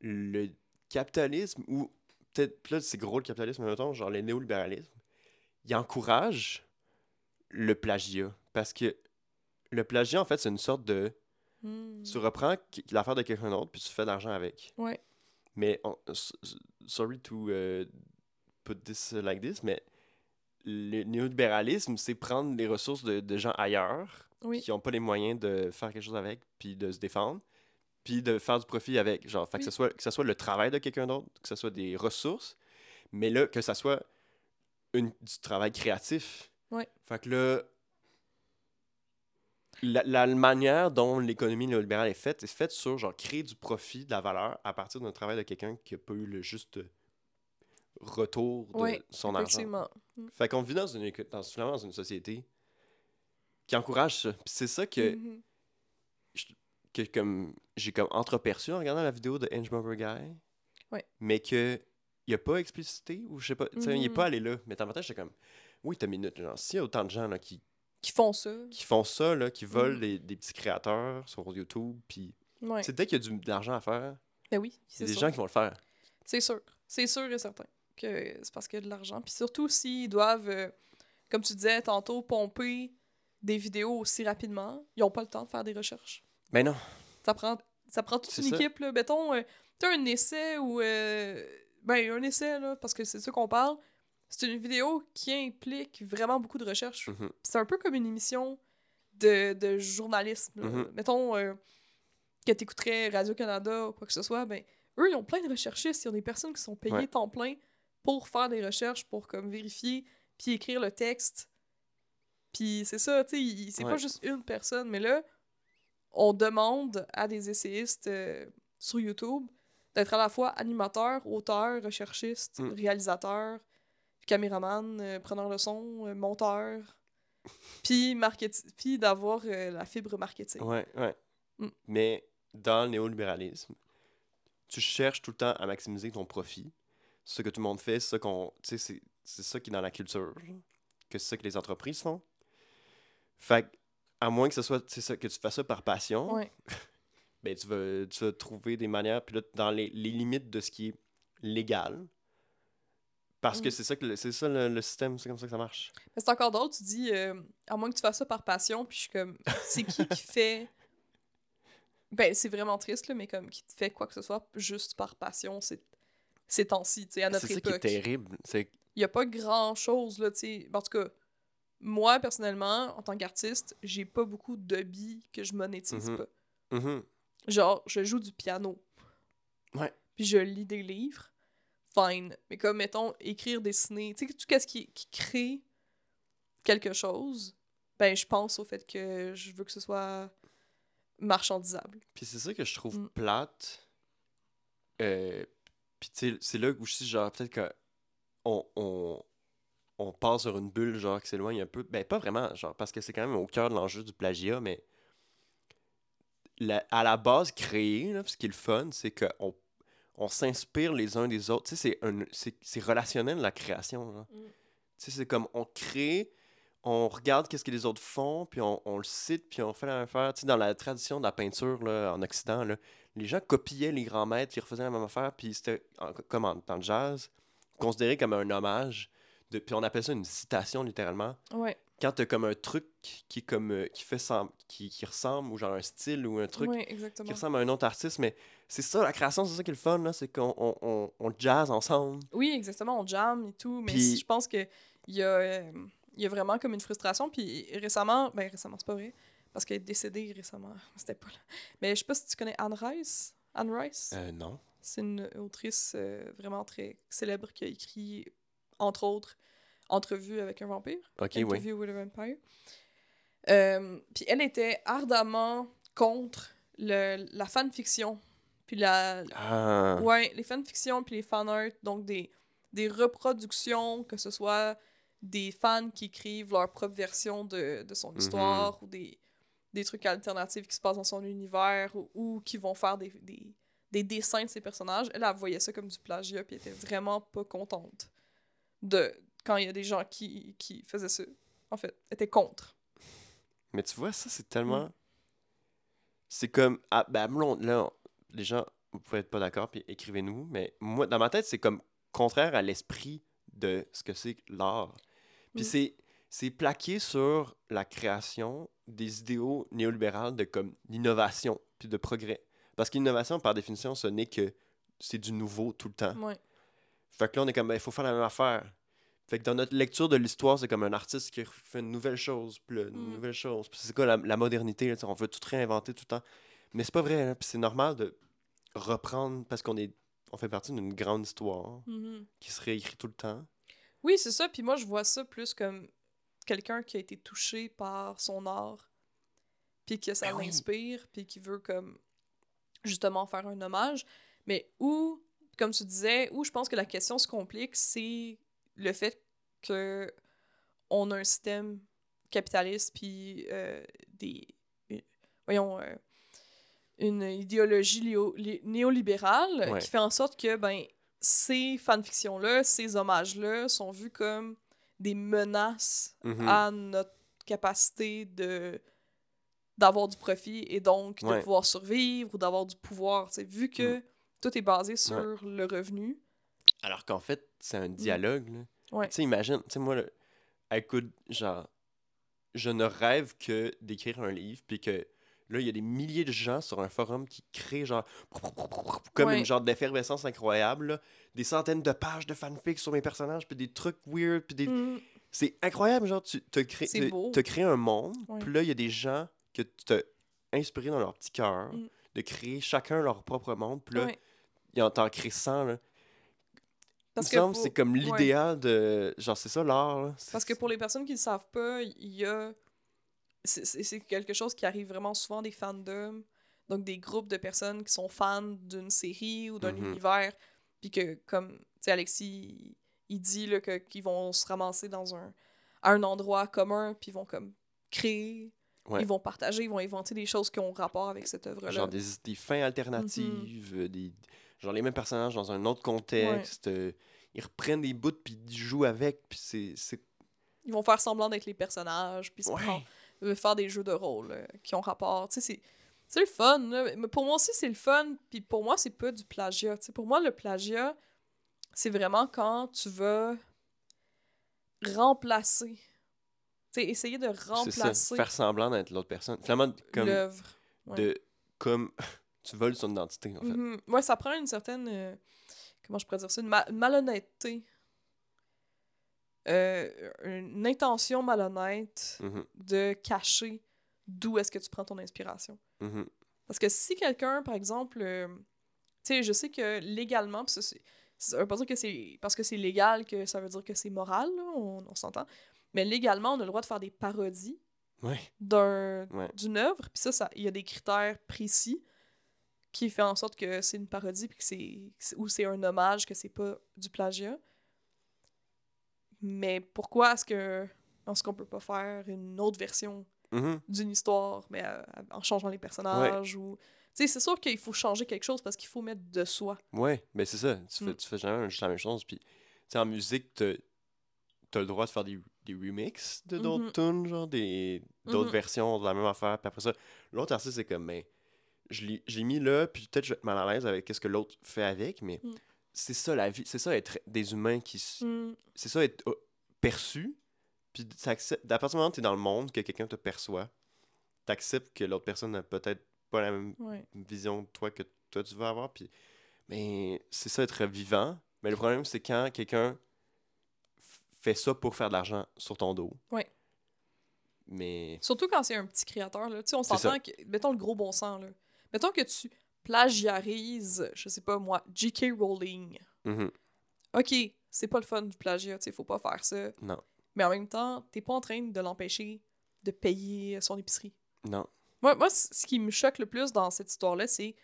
S2: le capitalisme, ou peut-être, là c'est gros le capitalisme, mais mettons, genre le néolibéralisme, il encourage le plagiat. Parce que le plagiat, en fait, c'est une sorte de.
S1: Hmm.
S2: Tu reprends l'affaire de quelqu'un d'autre, puis tu fais de l'argent avec.
S1: Ouais.
S2: Mais, on- sorry to euh, put this like this, mais le néolibéralisme, c'est prendre les ressources de, de gens ailleurs
S1: Oui.
S2: qui n'ont pas les moyens de faire quelque chose avec, puis de se défendre, puis de faire du profit avec. Genre, fait que, ce soit, que ce soit le travail de quelqu'un d'autre, que ce soit des ressources, mais là, que ce soit une, du travail créatif.
S1: Ouais.
S2: Fait que là, la, la manière dont l'économie néolibérale est faite, est faite sur, genre, créer du profit, de la valeur, à partir d'un travail de quelqu'un qui n'a pas eu le juste retour de
S1: Ouais,
S2: son argent.
S1: Effectivement.
S2: Fait qu'on vit dans une, dans, dans une société qui encourage ça. Puis c'est ça que,
S1: Mhm.
S2: que comme j'ai comme entreperçu en regardant la vidéo de Bumper Guy.
S1: Ouais.
S2: Mais que il a pas explicité ou je sais pas, tu sais, il est pas allé là. Mais en même temps, j'étais comme oui, t'as une minute, genre s'il y a autant de gens là, qui,
S1: Qui font ça.
S2: qui font ça là, qui volent
S1: Mhm.
S2: des, des petits créateurs sur YouTube puis
S1: Ouais.
S2: c'est dès qu'il y a du, de l'argent à faire,
S1: Ben oui,
S2: il y
S1: c'est
S2: a des
S1: sûr.
S2: gens qui vont le faire.
S1: C'est sûr. C'est sûr et certain que c'est parce qu'il y a de l'argent. Puis surtout s'ils doivent, euh, comme tu disais tantôt, pomper des vidéos aussi rapidement, ils n'ont pas le temps de faire des recherches.
S2: Mais non.
S1: Ça prend, ça prend toute une
S2: ça.
S1: équipe. Là. Mettons, euh, t'as un essai ou... euh, ben, un essai, là, parce que c'est ça qu'on parle. C'est une vidéo qui implique vraiment beaucoup de recherche.
S2: Mhm.
S1: C'est un peu comme une émission de, de journalisme.
S2: Mhm.
S1: Mettons euh, que tu écouterais Radio-Canada ou quoi que ce soit, ben, eux, ils ont plein de recherchistes. Ils ont des personnes qui sont payées
S2: Ouais.
S1: temps plein pour faire des recherches, pour comme vérifier, puis écrire le texte. Puis c'est ça, tu sais, c'est
S2: Ouais.
S1: pas juste une personne, mais là, on demande à des essayistes euh, sur YouTube d'être à la fois animateur, auteur, recherchiste,
S2: Mm.
S1: réalisateur, caméraman, euh, preneur de son, euh, monteur, puis puis d'avoir euh, la fibre marketing.
S2: Ouais, ouais.
S1: Mm.
S2: Mais dans le néolibéralisme, tu cherches tout le temps à maximiser ton profit. Ce que tout le monde fait, c'est ça qu'on. C'est- ça qui est dans la culture, que c'est ça que les entreprises font. Fait que, à moins que ce soit ça, que tu fasses ça par passion,
S1: Ouais.
S2: ben, tu, vas, tu vas trouver des manières, puis là, dans les, les limites de ce qui est légal. Parce que
S1: Mm.
S2: c'est ça, que le- c'est ça le, le système, c'est comme ça que ça marche.
S1: Mais c'est encore drôle, tu dis, euh, à moins que tu fasses ça par passion, puis je suis comme, c'est qui qui fait. Ben, c'est vraiment triste, là, mais comme, qui te fait quoi que ce soit juste par passion, c'est ces temps-ci, tu sais, à notre
S2: C'est ça qui est
S1: époque.
S2: terrible. C'est
S1: Il y a pas grand-chose, là, tu sais. En tout cas, moi, personnellement, en tant qu'artiste, j'ai pas beaucoup d'hobbies que je monétise
S2: Mhm.
S1: pas.
S2: Mhm.
S1: Genre, je joue du piano.
S2: Ouais.
S1: Puis je lis des livres. Fine. Mais comme, mettons, écrire, dessiner, tu sais, tout ce qui, qui crée quelque chose, ben, je pense au fait que je veux que ce soit marchandisable.
S2: Puis c'est ça que je trouve
S1: Mm.
S2: plate. Euh, puis tu sais, c'est là où je suis genre, peut-être que on, on, on passe sur une bulle, genre, qui s'éloigne un peu. Ben, pas vraiment, genre, parce que c'est quand même au cœur de l'enjeu du plagiat, mais la- à la base, créer, là, ce qui est le fun, c'est qu'on on s'inspire les uns des autres. Tu sais, c'est un- c'est c'est relationnel, la création.
S1: Mm.
S2: Tu sais, c'est comme on crée, on regarde qu'est-ce que les autres font, puis on, on le cite, puis on fait la même affaire. Tu sais, dans la tradition de la peinture là, en Occident, là, les gens copiaient les grands maîtres, puis ils refaisaient la même affaire, puis c'était comme en, dans le jazz, considéré comme un hommage. De, puis on appelle ça une citation littéralement.
S1: Ouais.
S2: Quand t'as comme un truc qui comme euh, qui fait qui, qui ressemble ou genre un style ou un truc
S1: Ouais,
S2: qui ressemble à un autre artiste, mais c'est ça la création, c'est ça qui est le fun là, c'est qu'on on, on, on jazz ensemble.
S1: Oui, exactement, on jam et tout, mais
S2: Puis-
S1: je pense que il y a, euh, y a vraiment comme une frustration. Puis récemment, ben récemment, c'est pas vrai, parce qu'elle est décédée récemment, c'était pas là. Mais je sais pas si tu connais Anne Rice. Anne Rice,
S2: Euh, non.
S1: c'est une autrice euh, vraiment très célèbre qui a écrit, entre autres, Entrevue avec un vampire.
S2: Ok, oui.
S1: Interview with a Vampire. Euh, puis elle était ardemment contre le, la fanfiction. Puis la,
S2: Ah.
S1: Ouais, les fanfictions puis les fanarts, donc des, des reproductions, que ce soit des fans qui écrivent leur propre version de, de son
S2: Mhm.
S1: histoire ou des, des trucs alternatifs qui se passent dans son univers ou, ou qui vont faire des, des, des dessins de ces personnages. Elle, elle voyait ça comme du plagiat puis elle était vraiment pas contente de quand il y a des gens qui, qui faisaient ça. En fait, était contre.
S2: Mais tu vois, ça, c'est tellement. C'est comme. Ah, ben, là, les gens, vous pouvez être pas d'accord, puis écrivez-nous, mais moi, dans ma tête, c'est comme contraire à l'esprit de ce que c'est que l'art. Puis
S1: Mm.
S2: c'est. C'est plaqué sur la création des idéaux néolibérales de comme l'innovation puis de progrès. Parce qu'innovation, par définition, ce n'est que c'est du nouveau tout le temps.
S1: Ouais.
S2: Fait que là, on est comme, ben, il faut faire la même affaire. Fait que dans notre lecture de l'histoire, c'est comme un artiste qui fait une nouvelle chose, puis là, une
S1: Mm.
S2: nouvelle chose. Puis c'est quoi la, la modernité, là, on veut tout réinventer tout le temps. Mais c'est pas vrai, hein, puis c'est normal de reprendre, parce qu'on est on fait partie d'une grande histoire
S1: Mhm.
S2: qui se réécrit tout le temps.
S1: Oui, c'est ça. Puis moi, je vois ça plus comme quelqu'un qui a été touché par son art, puis que ça
S2: Ben oui.
S1: l'inspire, puis qui veut comme justement faire un hommage. Mais où, comme tu disais, où je pense que la question se complique, c'est le fait que on a un système capitaliste, puis euh, des... euh, Voyons... euh, une idéologie léo- lé- néolibérale
S2: Ouais.
S1: qui fait en sorte que ben ces fanfictions-là, ces hommages-là sont vus comme des menaces
S2: Mhm.
S1: à notre capacité de d'avoir du profit et donc de pouvoir survivre ou d'avoir du pouvoir. C'est vu que tout est basé sur le revenu.
S2: Alors qu'en fait, c'est un dialogue. là.
S1: Mm. Ouais.
S2: Tu sais, imagine, tu sais, moi, là, écoute, genre, je ne rêve que d'écrire un livre, puis que là, il y a des milliers de gens sur un forum qui créent, genre, comme
S1: Ouais.
S2: une genre d'effervescence incroyable, là. des centaines de pages de fanfic sur mes personnages, puis des trucs weird, puis des.
S1: Mm.
S2: C'est incroyable, genre, tu te crées, te- crées un monde, puis là, il y a des gens que tu t'as inspiré dans leur petit cœur,
S1: Mm.
S2: de créer chacun leur propre monde, puis là,
S1: Ouais.
S2: Ils en t'en 100, là.
S1: Parce
S2: Il
S1: que
S2: me semble
S1: pour-
S2: c'est comme
S1: ouais.
S2: l'idéal de. Genre, c'est ça l'art,
S1: Parce que pour les personnes qui ne savent pas, il y a. C'est quelque chose qui arrive vraiment souvent des fandoms. Donc des groupes de personnes qui sont fans d'une série ou d'un
S2: Mhm.
S1: univers. Puis que, comme, tu sais, Alexis, il, il dit qu'ils vont se ramasser dans un, à un endroit commun, puis ils vont comme créer,
S2: Ouais.
S1: ils vont partager, ils vont inventer des choses qui ont rapport avec cette œuvre-là.
S2: Genre des, des fins alternatives, euh, des, genre les mêmes personnages dans un autre contexte. euh, ils reprennent des bouts, puis ils jouent avec, puis c'est. c'est-
S1: Ils vont faire semblant d'être les personnages, puis se
S2: Ouais.
S1: euh, faire des jeux de rôle euh, qui ont rapport. Tu sais, c'est- c'est le fun. là. Mais pour moi aussi, c'est le fun. Puis pour moi, c'est pas du plagiat. Tu sais, pour moi, le plagiat, c'est vraiment quand tu vas remplacer. Tu sais, essayer de
S2: C'est ça.
S1: remplacer
S2: Faire semblant d'être l'autre personne. Finalement, comme.
S1: l'œuvre. ouais.
S2: De, comme. Tu voles son identité, en fait.
S1: Mhm. Ouais, ça prend une certaine. euh, comment je pourrais dire ça Une, ma- une malhonnêteté. Euh, une intention malhonnête
S2: Mhm,
S1: de cacher d'où est-ce que tu prends ton inspiration.
S2: mhm.
S1: Parce que si quelqu'un, par exemple, euh, tu sais, je sais que légalement, pis ça, veut pas dire que c'est parce que c'est légal que ça veut dire que c'est moral, là, on, on s'entend. Mais légalement, on a le droit de faire des parodies
S2: Ouais.
S1: d'un
S2: Ouais.
S1: d'une œuvre, puis ça, ça, il y a des critères précis qui fait en sorte que c'est une parodie, puis que c'est ou c'est un hommage, que c'est pas du plagiat. Mais pourquoi est-ce que est-ce qu'on peut pas faire une autre version
S2: Mhm.
S1: d'une histoire, mais euh, en changeant les personnages ou... Tu sais, c'est sûr qu'il faut changer quelque chose parce qu'il faut mettre de soi.
S2: Ouais, ben c'est ça. Tu fais,
S1: Mm.
S2: tu fais jamais juste la même chose. Puis, tu en musique, t'as as le droit de faire des, des remixes de d'autres
S1: Mhm.
S2: tunes, genre des d'autres
S1: Mhm.
S2: versions de la même affaire. Puis après ça, l'autre artiste, c'est comme, ben, je l'ai mis là, puis peut-être je vais être mal à l'aise avec ce que l'autre fait avec, mais
S1: Mm.
S2: c'est ça la vie. C'est ça être des humains qui.
S1: Mm.
S2: C'est ça être euh, perçu. Puis à partir du moment où t'es dans le monde, que quelqu'un te perçoit, t'acceptes que l'autre personne n'a peut-être pas la même
S1: Ouais.
S2: vision de toi que toi tu veux avoir. Puis, mais c'est ça être vivant. Mais le problème, c'est quand quelqu'un fait ça pour faire de l'argent sur ton dos.
S1: Ouais.
S2: Mais.
S1: Surtout quand c'est un petit créateur, là. Tu sais, on s'entend que... Mettons le gros bon sens, là. Mettons que tu plagiarises, je sais pas moi, J.K. Rowling.
S2: mhm,
S1: OK, c'est pas le fun du plagiat, tu sais, faut pas faire ça.
S2: Non.
S1: Mais en même temps, t'es pas en train de l'empêcher de payer son épicerie.
S2: Non.
S1: Moi, moi, ce qui me choque le plus dans cette histoire-là, c'est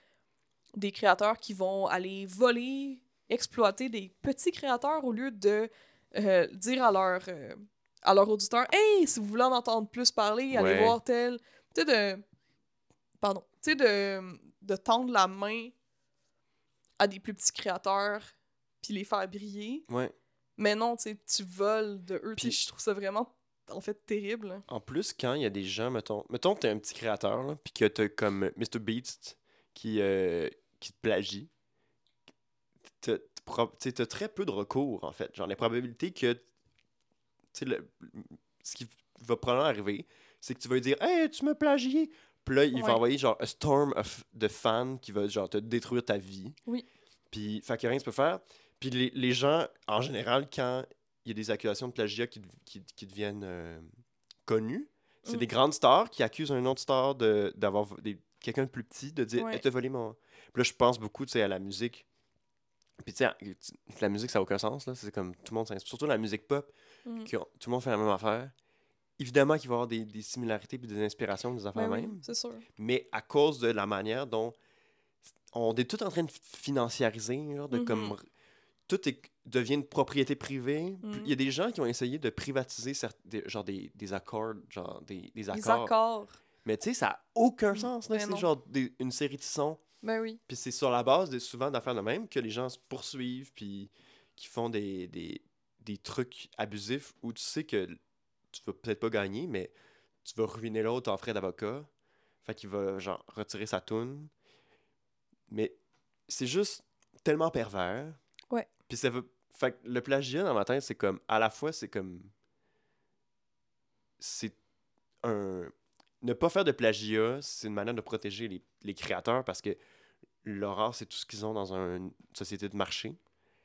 S1: des créateurs qui vont aller voler, exploiter des petits créateurs au lieu de euh, dire à leur, euh, à leur auditeur Hey, si vous voulez en entendre plus parler, allez
S2: Ouais.
S1: voir tel. Tu sais, de. Pardon. Tu sais, de, de tendre la main à des plus petits créateurs puis les faire briller.
S2: Ouais.
S1: Mais non, tu sais, tu voles de eux.
S2: Puis-
S1: je trouve ça vraiment, en fait, terrible.
S2: En plus, quand il y a des gens, mettons, mettons t'es un petit créateur, là, puis que t'as comme Mr. Beast qui, euh, qui te plagie, t'as très peu de recours, en fait. Genre, les probabilités que. Tu sais, le- ce qui va probablement arriver, c'est que tu vas lui dire Hey, tu m'as plagié! Puis là, il va envoyer genre un storm of- de fans qui va genre te détruire ta vie.
S1: Oui.
S2: Puis, fait que rien que tu peux faire. Puis les, les gens, en général, quand il y a des accusations de plagiat qui, qui, qui deviennent euh, connues, c'est
S1: Mm.
S2: des grandes stars qui accusent un autre star de- d'avoir vo- des- quelqu'un de plus petit, de dire
S1: Ouais.
S2: Elle t'a volé mon. Puis là, je pense beaucoup à la musique. Puis tu sais, la musique, ça n'a aucun sens. là. C'est comme tout le monde s'inspire. Surtout la musique pop,
S1: Mm.
S2: qui tout le monde fait la même affaire. Évidemment qu'il va y avoir des, des similarités puis des inspirations des affaires
S1: Ben oui,
S2: mêmes.
S1: c'est sûr.
S2: Mais à cause de la manière dont on est tout en train de financiariser, genre, de comme tout est, devient une propriété privée.
S1: Mhm.
S2: Il y a des gens qui ont essayé de privatiser certes- des, genre des, des accords, genre des, des accords.
S1: accords.
S2: Mais tu sais, ça n'a aucun
S1: Mm,
S2: sens. C'est genre des- une série de sons.
S1: Ben oui.
S2: Puis c'est sur la base de souvent d'affaires de même que les gens se poursuivent puis qui font des, des, des trucs abusifs où tu sais que tu vas peut-être pas gagner, mais tu vas ruiner l'autre en frais d'avocat. Fait qu'il va genre retirer sa toune. Mais c'est juste tellement pervers.
S1: Ouais.
S2: Puis ça veut. Fait que le plagiat dans ma tête, c'est comme. À la fois, c'est comme. C'est un. Ne pas faire de plagiat, c'est une manière de protéger les, les créateurs parce que art, c'est tout ce qu'ils ont dans un- une société de marché.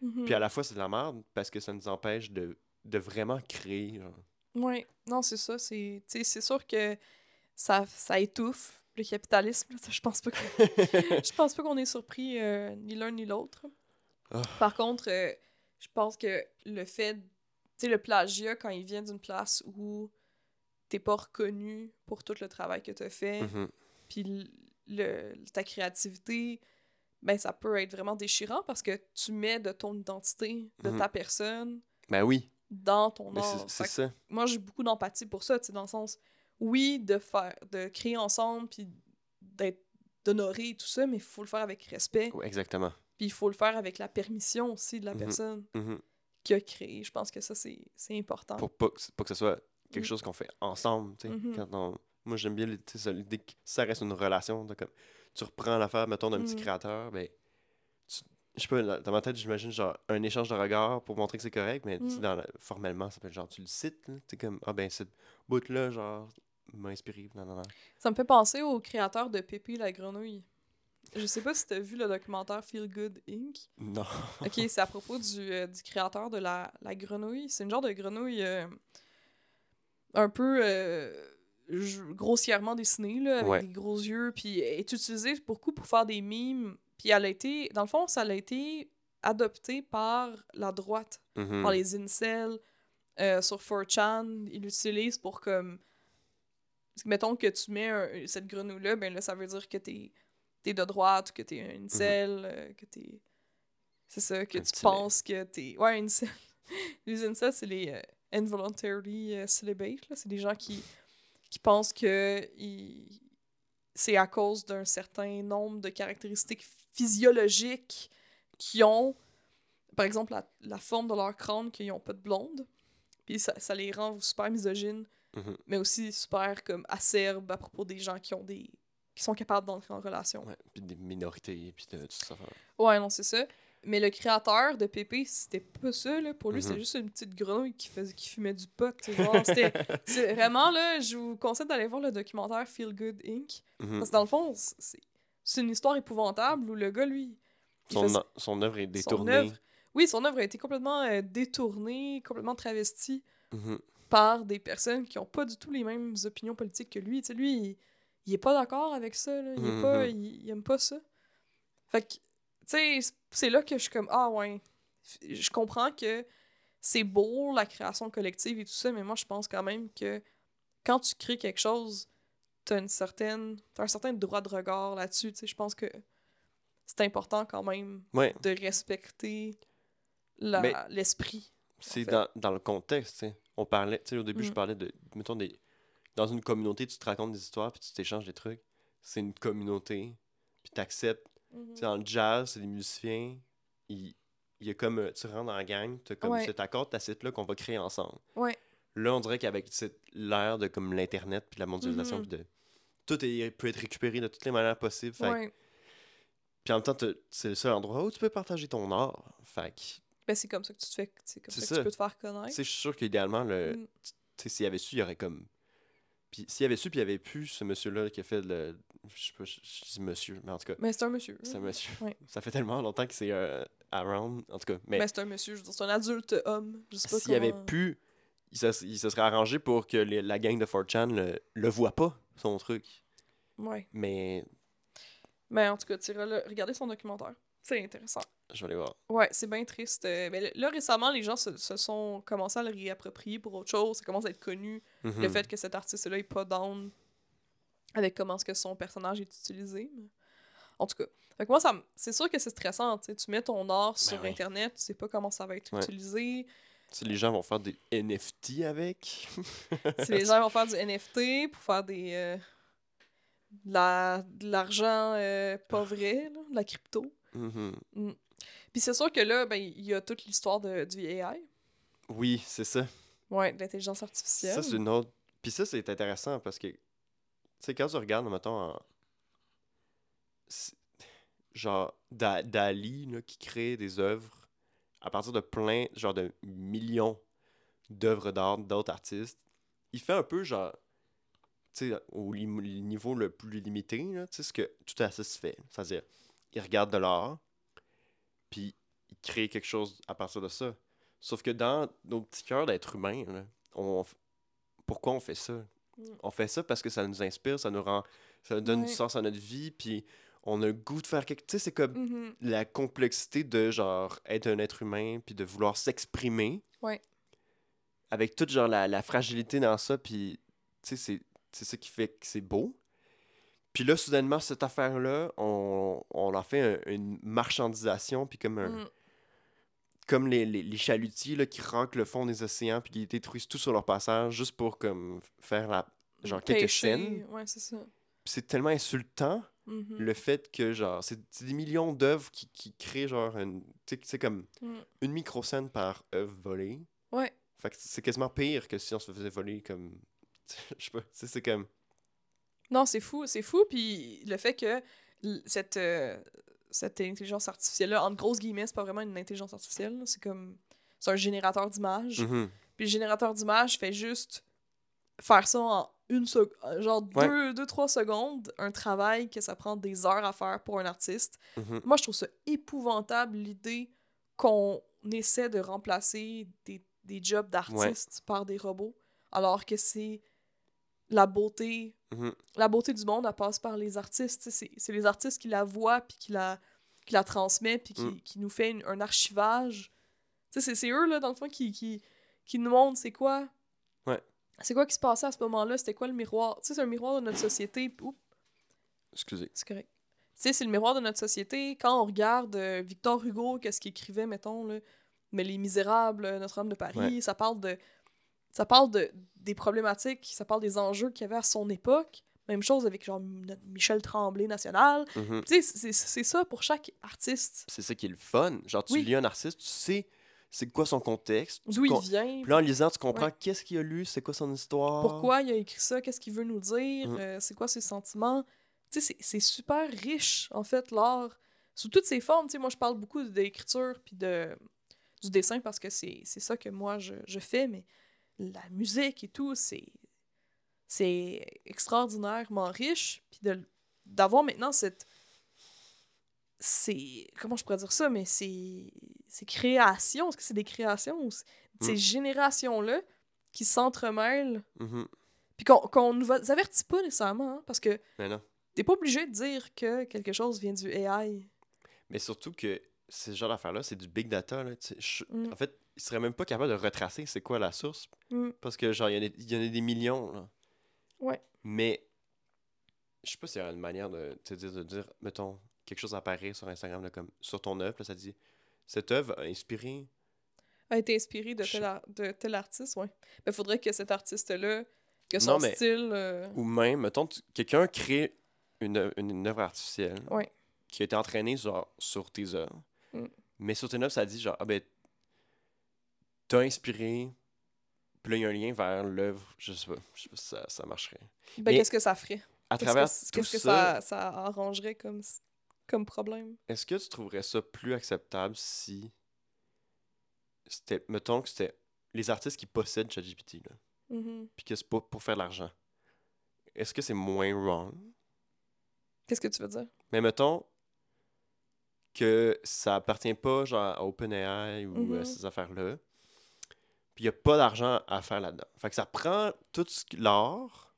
S1: Mhm.
S2: Puis à la fois, c'est de la merde parce que ça nous empêche de, de vraiment créer. genre.
S1: Oui, non, c'est ça. C'est sûr que ça, ça étouffe le capitalisme. Je pense pas je pense pas qu'on est surpris euh, ni l'un ni l'autre.
S2: Ah.
S1: Par contre, euh, je pense que le fait, tu sais, le plagiat, quand il vient d'une place où t'es pas reconnu pour tout le travail que t'as fait,
S2: Mhm.
S1: puis le, ta créativité, ben ça peut être vraiment déchirant parce que tu mets de ton identité, de
S2: Mhm.
S1: ta personne,
S2: Ben oui,
S1: dans ton
S2: mais
S1: art.
S2: c'est- ça.
S1: moi j'ai beaucoup d'empathie pour ça, tu sais, dans le sens, oui, de faire, de créer ensemble, puis d'être d'honorer tout ça, mais il faut le faire avec respect,
S2: Ouais, exactement.
S1: puis il faut le faire avec la permission aussi de la
S2: Mhm.
S1: personne.
S2: Mhm.
S1: qu'il a créé. Je pense que ça, c'est important.
S2: Pour pas, que- pas que ce soit quelque
S1: Mm.
S2: chose qu'on fait ensemble. tu sais.
S1: Mhm.
S2: Quand on- Moi, j'aime bien l'idée que ça reste une relation. de comme, tu reprends l'affaire, mettons, d'un petit
S1: Mhm.
S2: créateur, ben, je sais pas, dans- ma tête, j'imagine genre un échange de regards pour montrer que c'est correct, mais
S1: Mm.
S2: dans la- formellement, ça peut être genre, tu le cites, là, tu comme, ah ben, cette bout-là, genre, m'a inspiré. Non, non, non.
S1: Ça me fait penser au créateur de Pépé la grenouille. Je sais pas si t'as vu le documentaire Feel Good Inc.
S2: Non.
S1: Ok, c'est à propos du, euh, du créateur de la, la grenouille. C'est une genre de grenouille euh, un peu euh, grossièrement dessinée, là, avec
S2: Ouais.
S1: des gros yeux. Puis est utilisée beaucoup pour faire des mimes. Puis elle a été, dans le fond, ça a été adopté par la droite,
S2: Mhm.
S1: par les incels. euh, sur 4chan, ils l'utilisent pour comme. Mettons que tu mets un- cette grenouille-là, ben là, ça veut dire que t'es es de droite que t'es un incel, euh, que t'es. C'est ça, que
S2: Un
S1: tu penses que t'es. Ouais, un incel. les incels, c'est les euh, involuntarily euh, celibate. C'est des gens qui, qui pensent que ils- c'est à cause d'un certain nombre de caractéristiques physiologiques qui ont, par exemple, la, la forme de leur crâne, qu'ils n'ont pas de blonde. Puis ça, ça les rend super misogynes,
S2: Mhm.
S1: mais aussi super comme acerbes à propos des gens qui ont des qui sont capables d'entrer en relation.
S2: Ouais, puis des minorités, puis de tout ça.
S1: Ouais, non, c'est ça. Mais le créateur de Pépé, c'était pas ça, là. Pour lui,
S2: Mhm.
S1: c'était juste une petite grenouille qui, faisait, qui fumait du pot. c'était- c'est vraiment, là, je vous conseille d'aller voir le documentaire Feel Good Inc.
S2: Mhm.
S1: Parce que dans le fond, c'est c'est une histoire épouvantable où le gars, lui.
S2: Son,
S1: fait-
S2: o- son œuvre est
S1: son
S2: détournée.
S1: oui, son œuvre a été complètement euh, détournée, complètement travestie
S2: Mhm.
S1: par des personnes qui ont pas du tout les mêmes opinions politiques que lui. Tu sais, lui, il, il est pas d'accord avec ça, là. Il, est pas,
S2: Mhm.
S1: il, il aime pas ça. Fait que, tu sais, c'est là que je suis comme, ah ouais, je comprends que c'est beau, la création collective et tout ça, mais moi, je pense quand même que quand tu crées quelque chose, t'as une certaine, t'as un certain droit de regard là-dessus, tu sais, je pense que c'est important quand même
S2: Ouais,
S1: de respecter l'esprit.
S2: c'est
S1: fait.
S2: dans, dans le contexte, tu sais. On parlait, tu sais, au début, je
S1: Mm.
S2: parlais de, mettons, des... dans une communauté, tu te racontes des histoires, puis tu t'échanges des trucs. C'est une communauté, puis t'acceptes. Tu sais, dans le jazz, c'est des musiciens, il y a comme, euh, tu rentres dans la gang, t'as comme
S1: Ouais.
S2: cet accord tacite là qu'on va créer ensemble.
S1: Ouais.
S2: Là, on dirait qu'avec l'ère de comme l'internet puis la mondialisation
S1: Mhm.
S2: puis de tout est, peut être récupéré de toutes les manières possibles. Fait
S1: Ouais.
S2: Puis en même temps, c'est le seul endroit où tu peux partager ton art. Fait que,
S1: Ben, c'est comme ça que tu te fais, c'est comme ça, que tu peux te faire connaître.
S2: je suis sûr qu'idéalement, le,
S1: Mm.
S2: s'il y avait su, il y aurait comme. Puis s'il y avait su, puis il y avait plus ce monsieur-là qui a fait le. Je sais pas, je, je dis monsieur, mais en tout cas,
S1: Mais c'est un monsieur.
S2: c'est un monsieur.
S1: Ouais.
S2: Ça fait tellement longtemps que c'est euh, around. En tout cas, mais
S1: Ben, c'est un monsieur, je veux dire, c'est un adulte homme. Je sais pas
S2: s'il y avait
S1: comment-
S2: pu, il se, il se serait arrangé pour que les- la gang de 4chan le, le voit pas, son truc.
S1: Ouais.
S2: Mais
S1: Mais en tout cas, le- regarder son documentaire. C'est intéressant.
S2: je vais aller voir.
S1: Ouais, c'est bien triste. Euh, ben, là, récemment, les gens se, se sont commencé à le réapproprier pour autre chose. Ça commence à être connu. Le
S2: Mhm.
S1: fait que cet artiste-là est pas down avec comment est-ce que son personnage est utilisé. mais- En tout cas. Fait que moi, c'est sûr que c'est stressant. tu mets ton art sur
S2: Ben oui.
S1: Internet, tu sais pas comment ça va être
S2: Ouais.
S1: utilisé.
S2: Si les gens vont faire des NFT avec.
S1: si les gens vont faire du NFT pour faire des euh, de la- de l'argent euh, pas vrai, là, de la crypto.
S2: Mhm.
S1: Puis c'est sûr que là, ben, il y a toute l'histoire du AI.
S2: Oui, c'est ça.
S1: Ouais, de l'intelligence artificielle.
S2: Ça, c'est une autre. Puis ça, c'est intéressant parce que, tu sais, quand tu regardes, mettons, en... genre, Da- Dali, là, qui crée des œuvres à partir de plein, genre, de millions d'œuvres d'art d'autres artistes, il fait un peu, genre, tu sais, au niveau le plus limité, là, tu sais, ce que tout artiste fait. C'est-à-dire, il regarde de l'art, puis il crée quelque chose à partir de ça. Sauf que dans nos petits cœurs d'être humain, là, on, pourquoi on fait ça?
S1: Mm.
S2: On fait ça parce que ça nous inspire, ça nous rend, ça nous donne du sens à notre vie, puis on a le goût de faire quelque... Tu sais, c'est comme
S1: Mhm.
S2: la complexité de, genre, être un être humain, puis de vouloir s'exprimer.
S1: Ouais.
S2: Avec toute, genre, la, la fragilité dans ça, puis, tu sais, c'est- ça qui fait que c'est beau. Puis là, soudainement, cette affaire-là, on, on en fait un- une marchandisation, puis comme un
S1: Mm.
S2: comme les, les, les chalutiers là, qui raquent le fond des océans puis qui détruisent tout sur leur passage juste pour comme faire la genre quelques.
S1: Ouais, c'est ça.
S2: C'est tellement insultant
S1: Mhm.
S2: le fait que, genre, c'est des millions d'œuvres qui, qui créent, genre, une, tu sais, c'est comme
S1: Mm.
S2: une micro-scène par œuvre volée.
S1: Ouais.
S2: Fait que c'est quasiment pire que si on se faisait voler comme. Je sais pas, c'est comme.
S1: Non, c'est fou, c'est fou. Puis le fait que cette, euh, cette intelligence artificielle-là, entre grosses guillemets, c'est pas vraiment une intelligence artificielle. C'est comme. C'est un générateur d'images.
S2: Mhm.
S1: Puis le générateur d'images fait juste faire ça en une seconde, genre
S2: Ouais.
S1: deux, deux, trois secondes, un travail que ça prend des heures à faire pour un artiste.
S2: Mhm.
S1: Moi, je trouve ça épouvantable l'idée qu'on essaie de remplacer des, des jobs d'artistes par des robots, alors que c'est la beauté.
S2: Mhm.
S1: La beauté du monde, elle passe par les artistes. C'est c'est les artistes qui la voient, puis qui la, qui la transmettent, puis qui,
S2: Mm.
S1: qui nous fait une- un archivage. C'est c'est eux, là, dans le fond, qui, qui, qui nous montrent c'est quoi. C'est quoi qui se passait à ce moment-là? C'était quoi le miroir? Tu sais, c'est un miroir de notre société. Oups,
S2: Excusez.
S1: c'est correct. Tu sais, c'est le miroir de notre société. Quand on regarde euh, Victor Hugo, qu'est-ce qu'il écrivait, mettons, là, mais Les Misérables, euh, Notre-Dame de Paris, ça parle de. Ça parle de, des problématiques, ça parle des enjeux qu'il y avait à son époque. Même chose avec genre notre Michel Tremblay national.
S2: Mhm.
S1: Tu sais, c'est- c'est ça pour chaque artiste.
S2: C'est ça qui est le fun. Genre, tu
S1: Oui.
S2: lis un artiste, tu sais c'est quoi son contexte?
S1: D'où il
S2: con-
S1: vient,
S2: Puis là, en lisant, tu comprends
S1: Ouais.
S2: qu'est-ce qu'il a lu, c'est quoi son histoire?
S1: pourquoi il a écrit ça, qu'est-ce qu'il veut nous dire,
S2: Mm.
S1: euh, c'est quoi ses sentiments? Tu sais, c'est- super riche, en fait, l'art, sous toutes ses formes. Tu sais, moi, je parle beaucoup d'écriture puis de, du dessin parce que c'est ça que moi, je, je fais, mais la musique et tout, c'est c'est extraordinairement riche. Puis d'avoir maintenant cette... C'est... Comment je pourrais dire ça? Mais c'est... C'est création. Est-ce que c'est des créations? c'est- Ces
S2: Mm.
S1: générations-là qui s'entremêlent?
S2: Mhm.
S1: puis qu'on qu'on nous avertit pas nécessairement, hein, parce que
S2: non.
S1: t'es pas obligé de dire que quelque chose vient du AI.
S2: Mais surtout que ce genre d'affaires-là, c'est du big data. Là. Je-
S1: Mm.
S2: En fait, ils seraient même pas capables de retracer c'est quoi la source.
S1: Mm.
S2: Parce que, genre, il y, en a- il y en a des millions. Là.
S1: Ouais.
S2: Mais, je sais pas s'il y a une manière de, te dire, de dire, mettons, quelque chose apparaît sur Instagram, là, comme sur ton œuvre, là, ça dit cette œuvre a inspiré.
S1: A été inspiré de tel, ar- de tel artiste, ouais. Mais faudrait que cet artiste-là, que son
S2: Non, mais-
S1: style. euh,
S2: Ou même, mettons, tu- quelqu'un crée une, œuvre- une, une œuvre artificielle
S1: Ouais.
S2: qui a été entraînée genre, sur tes œuvres.
S1: Mm.
S2: Mais sur tes œuvres, ça dit genre, ah ben, t'as inspiré. Puis là, il y a un lien vers l'œuvre. Je sais pas. Je sais pas si ça, ça marcherait.
S1: Ben, qu'est-ce que ça ferait?
S2: À
S1: Qu'est-ce
S2: travers
S1: que,
S2: tout
S1: qu'est-ce que
S2: ça,
S1: ça, ça arrangerait comme, comme problème?
S2: est-ce que tu trouverais ça plus acceptable si c'était, mettons que c'était les artistes qui possèdent ChatGPT, là,
S1: Mhm.
S2: puis que c'est pas pour faire de l'argent. Est-ce que c'est moins wrong?
S1: Qu'est-ce que tu veux dire?
S2: Mais mettons que ça appartient pas genre à OpenAI ou à ces affaires-là. Puis il n'y a pas d'argent à faire là-dedans. Fait que ça prend tout l'art,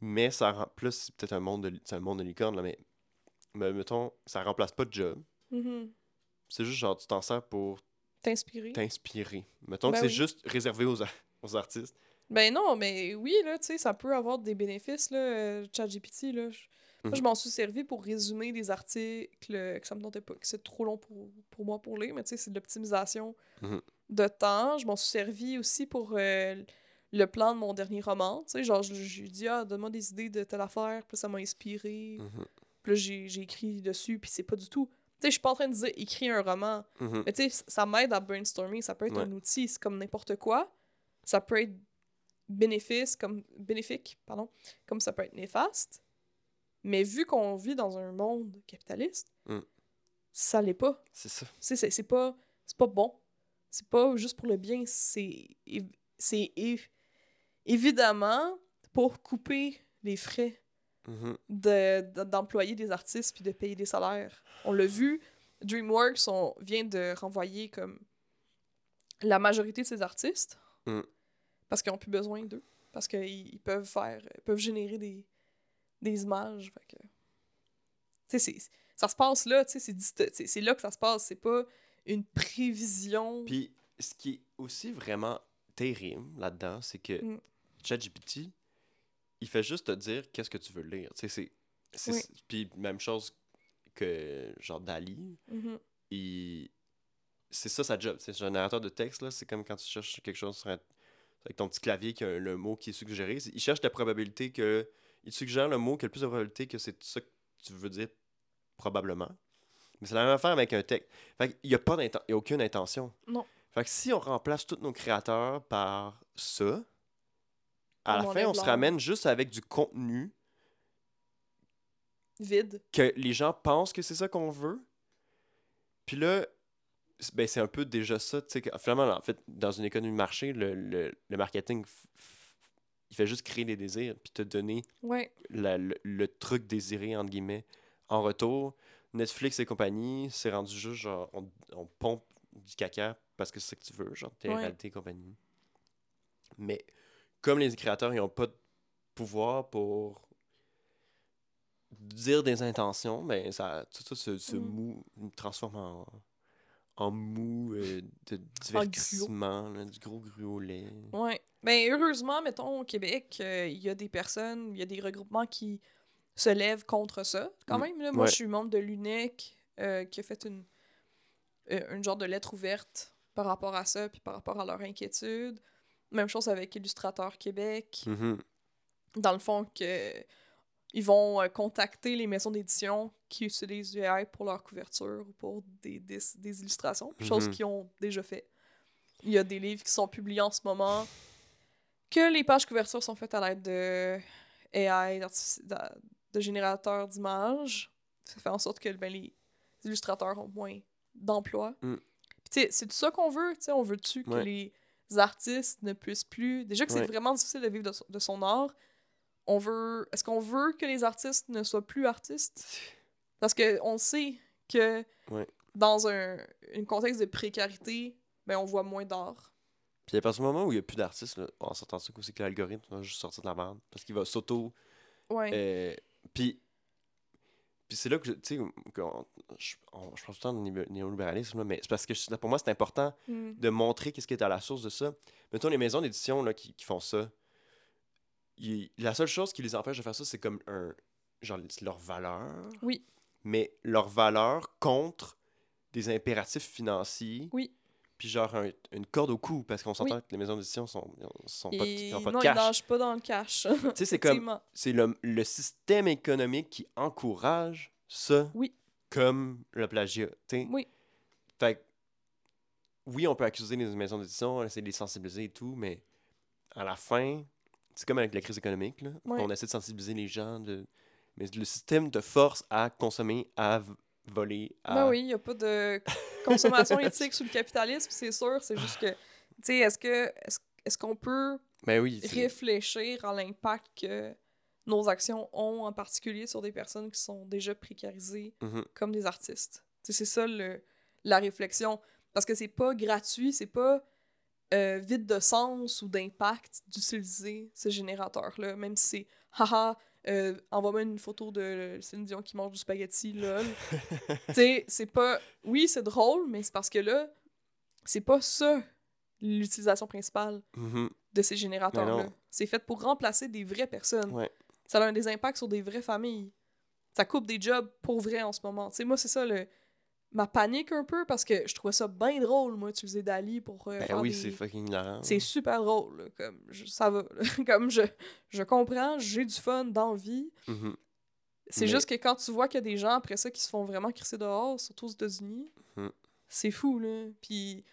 S2: mais ça rend plus c'est peut-être un monde de un monde de licorne là, mais, mais mettons ça remplace pas de job.
S1: Mhm.
S2: C'est juste genre tu t'en sers pour
S1: T'inspirer?
S2: t'inspirer. Mettons
S1: Ben
S2: que c'est
S1: oui.
S2: juste réservé aux, aux artistes.
S1: Ben non, mais oui, là, tu sais, ça peut avoir des bénéfices, là, euh, ChatGPT, là. Je- Moi,
S2: Mhm.
S1: je m'en suis servi pour résumer des articles euh, que ça me tentait pas, que c'est trop long pour, pour moi pour lire, mais tu sais, c'est de l'optimisation
S2: Mhm.
S1: de temps. Je m'en suis servi aussi pour euh, le plan de mon dernier roman, tu sais, genre, je- j'ai dit, ah, donne-moi des idées de telle affaire, puis ça m'a inspiré,
S2: Mhm.
S1: Puis là, j'ai écrit dessus, puis c'est pas du tout... Tu sais, je suis pas en train de dire écrire un roman,
S2: Mhm.
S1: mais tu sais, ça m'aide à brainstormer. Ça peut être
S2: Ouais.
S1: un outil, c'est comme n'importe quoi. Ça peut être bénéfice, comme bénéfique, pardon, comme ça peut être néfaste. Mais vu qu'on vit dans un monde capitaliste,
S2: Mm.
S1: ça l'est pas.
S2: C'est ça.
S1: C'est pas c'est pas bon. C'est pas juste pour le bien, c'est év- c'est év- évidemment pour couper les frais
S2: Mhm.
S1: de- de- d'employer des artistes puis de payer des salaires. On l'a vu, DreamWorks on vient de renvoyer comme la majorité de ces artistes
S2: Mm.
S1: parce qu'ils n'ont plus besoin d'eux. Parce qu'ils ils peuvent faire, ils peuvent générer des, des images. Fait que... Ça se passe là, c'est là que ça se passe. C'est pas une prévision.
S2: Puis, ce qui est aussi vraiment terrible là-dedans, c'est que
S1: Mm.
S2: Il fait juste te dire qu'est-ce que tu veux lire. Tu sais, c'est.
S1: Oui.
S2: Puis, même chose que, genre, Dali,
S1: Mhm.
S2: il... c'est ça sa job. C'est un générateur de texte, là. C'est comme quand tu cherches quelque chose sur un- avec ton petit clavier qui a le mot qui est suggéré. Il cherche la probabilité que. Il suggère le mot qui a le plus de probabilité que c'est ça que tu veux dire probablement. Mais c'est la même affaire avec un texte. Fait qu'il n'y a, pas y a aucune intention.
S1: Non.
S2: Fait que si on remplace tous nos créateurs par ça, à la fin, on se ramène juste avec du contenu
S1: Vide.
S2: que les gens pensent que c'est ça qu'on veut. Puis là, c'est- ben, c'est un peu déjà ça. que Finalement, en fait, dans une économie de marché, le, le- le marketing, il fait juste créer des désirs, puis te donner
S1: Ouais.
S2: la- le, le truc désiré, entre guillemets. En retour, Netflix et compagnie, c'est rendu juste genre, on, on pompe du caca parce que c'est ça que tu veux, genre,
S1: Ouais.
S2: réalité et compagnie. Mais comme les créateurs, ils n'ont pas de pouvoir pour dire des intentions, ben ça, tout ça se, se
S1: Mm.
S2: mou, transforme en, en mou euh, de divertissement, là, du gros gruau au lait.
S1: Ouais. Ben, heureusement, mettons, au Québec, euh, il y a des personnes, il y a des regroupements qui se lèvent contre ça, quand
S2: Mm.
S1: même. Là. Moi,
S2: Ouais.
S1: je suis membre de l'UNEC, euh, qui a fait une, une genre de lettre ouverte par rapport à ça, puis par rapport à leur inquiétude. Même chose avec Illustrateur Québec.
S2: Mhm.
S1: Dans le fond, que ils vont euh, contacter les maisons d'édition qui utilisent du AI pour leur couverture ou pour des, des, des illustrations, chose
S2: Mhm.
S1: qu'ils ont déjà fait. Il y a des livres qui sont publiés en ce moment que les pages couverture sont faites à l'aide de AI, de générateurs d'images. Ça fait en sorte que ben, les illustrateurs ont moins d'emplois.
S2: Mm.
S1: Puis c'est tout ça qu'on veut. tu sais, On veut-tu que les artistes ne puissent plus... Déjà que c'est
S2: Ouais.
S1: vraiment difficile de vivre de, son- de son art, on veut... Est-ce qu'on veut que les artistes ne soient plus artistes? Parce que on sait que
S2: Ouais.
S1: dans un, contexte de précarité, ben on voit moins d'art.
S2: Puis à partir du moment où il n'y a plus d'artistes, on s'entend ça aussi que l'algorithme va juste sortir de la merde. Parce qu'il va s'auto.
S1: Ouais.
S2: euh, puis. Puis c'est là que, je- tu sais, je, je pense tout le temps de néo- néolibéralisme, mais c'est parce que pour moi, c'est important
S1: Mm.
S2: de montrer qu'est-ce qui est à la source de ça. Mettons, les maisons d'édition qui, qui font ça, ils- la seule chose qui les empêche de faire ça, c'est comme un. Genre, leur valeur.
S1: Oui.
S2: Mais leur valeur contre des impératifs financiers.
S1: Oui.
S2: Puis genre un- une corde au cou, parce qu'on s'entend
S1: Oui.
S2: que les maisons d'édition sont, sont pas, ils ont pas de
S1: non, ils pas dans le cash.
S2: Tu sais, c'est comme. C'est le, le système économique qui encourage ça
S1: Oui.
S2: comme le plagiat.
S1: Oui.
S2: Fait que, oui, on peut accuser les maisons d'édition, essayer de les sensibiliser et tout, mais à la fin, c'est comme avec la crise économique. Là. On essaie de sensibiliser les gens. De... Mais le système te force à consommer, à v- voler, à.
S1: Ben oui, il n'y a pas de consommation éthique sous le capitalisme, c'est sûr. C'est juste que, tu sais, est-ce que est-ce qu'on peut
S2: Ben oui.
S1: réfléchir à l'impact que nos actions ont, en particulier sur des personnes qui sont déjà précarisées
S2: Mhm.
S1: comme des artistes? Tu sais, c'est ça le, la réflexion. Parce que c'est pas gratuit, c'est pas euh, vide de sens ou d'impact d'utiliser ce générateur-là, même si c'est haha, euh, envoie-moi une photo de Céline Dion qui mange du spaghetti, lol. tu sais, c'est pas. Oui, c'est drôle, mais c'est parce que là, c'est pas ça l'utilisation principale
S2: Mhm.
S1: de ces générateurs-là. C'est fait pour remplacer des vraies personnes.
S2: Ouais.
S1: Ça a des impacts sur des vraies familles. Ça coupe des jobs pour vrai en ce moment. Tu sais, moi, c'est ça le ma panique un peu parce que je trouvais ça bien drôle, moi, utiliser Dali pour euh,
S2: Ben
S1: faire
S2: oui,
S1: des-
S2: c'est fucking hilarant.
S1: C'est super drôle, là, comme je- ça va. là. comme je, je comprends, j'ai du fun dans.
S2: Mhm.
S1: C'est
S2: Mais-
S1: juste que quand tu vois qu'il y a des gens après ça qui se font vraiment crisser dehors, surtout aux États-Unis,
S2: Mhm.
S1: c'est fou, là. Puis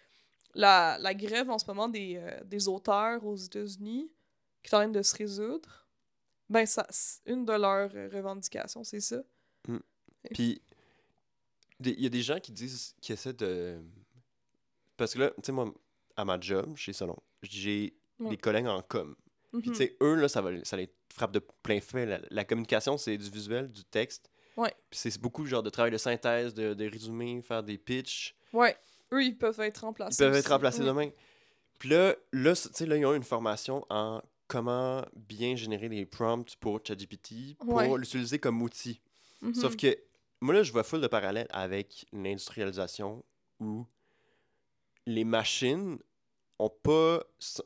S1: la, la grève en ce moment des, euh, des auteurs aux États-Unis qui est en train de se résoudre, ben, ça, c'est une de leurs revendications, c'est ça.
S2: Puis, des- il y a des gens qui disent, qui essaient de. Parce que là, tu sais, moi, à ma job, chez Salon, j'ai
S1: Ouais.
S2: des collègues en com. Puis,
S1: Mhm.
S2: tu sais, eux, là, ça, va, ça les frappe de plein fait. La, la communication, c'est du visuel, du texte.
S1: Ouais.
S2: Puis, c'est beaucoup genre de travail de synthèse, de, de résumé, faire des pitchs.
S1: Ouais, eux, ils peuvent être remplacés.
S2: Ils peuvent être remplacés
S1: Ouais.
S2: demain. Puis là, là, tu sais, là, ils ont une formation en comment bien générer des prompts pour ChatGPT pour
S1: Ouais.
S2: l'utiliser comme outil.
S1: Mhm.
S2: Sauf que moi, là, je vois full de parallèles avec l'industrialisation où les machines ont pas c-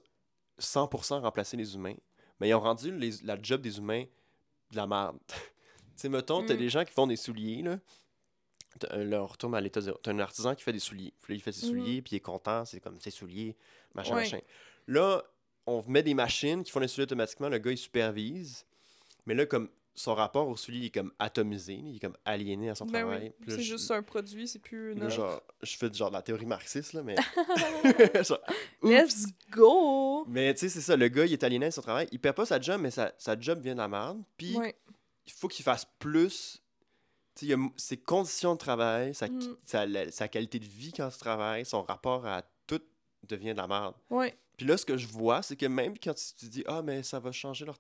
S2: 100% remplacé les humains, mais ils ont rendu les- la job des humains de la merde. tu sais, mettons, t'as
S1: Mm.
S2: des gens qui font des souliers, là. Là, on retourne à l'état zéro. T'as un artisan qui fait des souliers. Puis là, il fait ses
S1: Mhm.
S2: souliers, puis il est content, c'est comme ses souliers, machin,
S1: Ouais.
S2: machin. Là, on met des machines qui font les souliers automatiquement, le gars, il supervise. Mais là, comme son rapport au soulier il est comme atomisé, il est comme aliéné à son
S1: Ben
S2: travail.
S1: oui, c'est juste un produit, c'est plus
S2: là, genre, je fais genre de la théorie marxiste, là, mais. Genre,
S1: Let's go!
S2: Mais tu sais, c'est ça, le gars, il est aliéné à son travail. Il perd pas sa job, mais sa, sa job vient de la merde. Puis
S1: Ouais.
S2: il faut qu'il fasse plus. Tu sais, ses conditions de travail, sa,
S1: Mm.
S2: sa, la- sa qualité de vie quand il travaille, son rapport à tout devient de la merde.
S1: Ouais.
S2: Puis là, ce que je vois, c'est que même quand tu te dis Ah, mais ça va changer leur.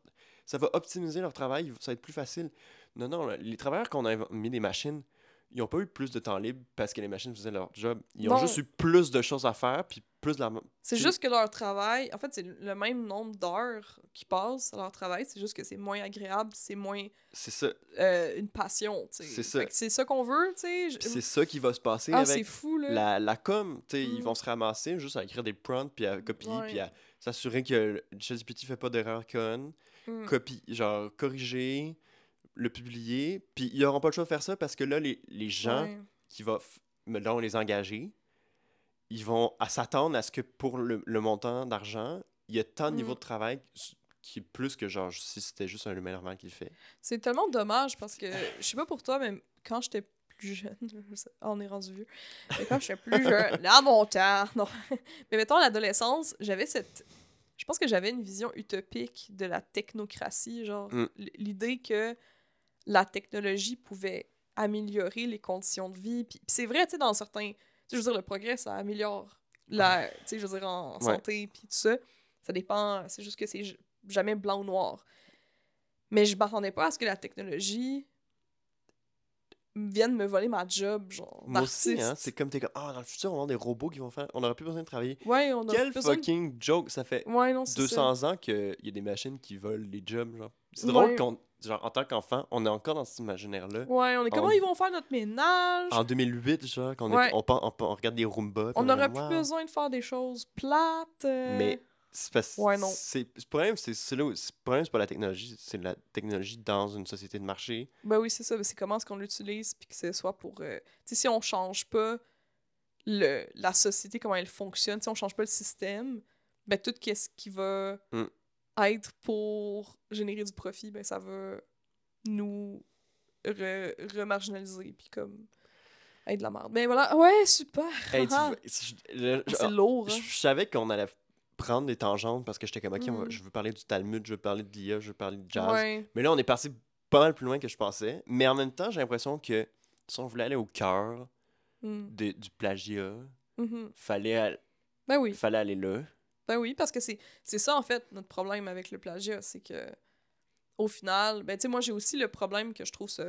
S2: Ça va optimiser leur travail, ça va être plus facile. Non, non, les travailleurs qu'on a mis des machines, ils n'ont pas eu plus de temps libre parce que les machines faisaient leur job. Ils ont juste eu plus de choses à faire, puis plus de la.
S1: C'est juste que leur travail, en fait, c'est le même nombre d'heures qu'ils passent à leur travail, c'est juste que c'est moins agréable, c'est moins
S2: C'est ça.
S1: euh, une passion, tu sais.
S2: C'est ça.
S1: C'est ça qu'on veut, tu sais.
S2: C'est ça qui va se passer
S1: Ah, c'est
S2: avec
S1: fou, là.
S2: la, la com. tu sais, Ils
S1: Mm.
S2: vont se ramasser juste à écrire des prompts, puis à copier,
S1: Ouais.
S2: puis à s'assurer que le ChatGPT fait pas d'erreur conne.
S1: Mm.
S2: Copie, genre corriger, le publier. Puis ils n'auront pas le choix de faire ça parce que là, les, les gens
S1: Ouais.
S2: qui vont là, on les engager, ils vont à s'attendre à ce que pour le, le montant d'argent, il y a tant de niveau
S1: Mm.
S2: de travail qui est plus que genre si c'était juste un humain normal qui le fait.
S1: C'est tellement dommage parce que, je sais pas pour toi, mais quand j'étais plus jeune, on est rendu vieux, mais quand j'étais plus jeune, là, mon temps, non. Mais mettons, l'adolescence, j'avais cette. Je pense que j'avais une vision utopique de la technocratie, genre
S2: Mm.
S1: l'idée que la technologie pouvait améliorer les conditions de vie. Puis, puis c'est vrai, tu sais, dans certains. Je veux dire, le progrès, ça améliore la. Tu sais, je veux dire, en
S2: Ouais.
S1: santé, puis tout ça. Ça dépend. C'est juste que c'est jamais blanc ou noir. Mais je m'attendais pas à ce que la technologie vienne me voler ma job, genre,
S2: Moi aussi, hein, c'est comme t'es comme ah dans le futur on avoir des robots qui vont faire, on n'aura plus besoin de travailler.
S1: Ouais, on a
S2: Quel
S1: besoin
S2: fucking joke, ça fait
S1: Ouais, non, c'est ça.
S2: 200 ans qu'il y a des machines qui volent les jobs genre. C'est drôle
S1: Ouais.
S2: qu'on genre en tant qu'enfant, on est encore dans cet imaginaire là.
S1: Ouais, on est comment
S2: En-
S1: ils vont faire notre ménage?
S2: En 2008 genre est-
S1: Ouais.
S2: on, pen- on, regarde des Roomba.
S1: On
S2: est
S1: n'aurait plus
S2: Wow.
S1: besoin de faire des choses plates. euh,
S2: Mais c'est
S1: Ouais, non.
S2: c'est le problème c'est c'est là c'est- problème c'est pas la technologie, c'est la technologie dans une société de marché.
S1: Ben oui, c'est ça. C'est comment est-ce qu'on l'utilise, puis que ce soit pour... euh, Tu sais, si on change pas le, la société, comment elle fonctionne, si on change pas le système, ben tout ce qui va
S2: Mm.
S1: être pour générer du profit, ben ça va nous re- remarginaliser, puis comme être de la merde. Ben voilà, ouais, super!
S2: Hey, tu vois, je- je- je-
S1: c'est lourd,
S2: Je,
S1: hein?
S2: je savais qu'on allait prendre des tangentes parce que j'étais comme, ok, on
S1: Mhm.
S2: je veux parler du Talmud, je veux parler de l'IA, je veux parler de jazz.
S1: Ouais.
S2: Mais là, on est parti pas mal plus loin que je pensais. Mais en même temps, j'ai l'impression que si on voulait aller au cœur
S1: Mm.
S2: du plagiat,
S1: Mhm.
S2: fallait, al-
S1: Ben oui.
S2: fallait aller là.
S1: Ben oui, parce que c'est ça, en fait, notre problème avec le plagiat, c'est que, au final, ben tu sais, moi, j'ai aussi le problème que je trouve ça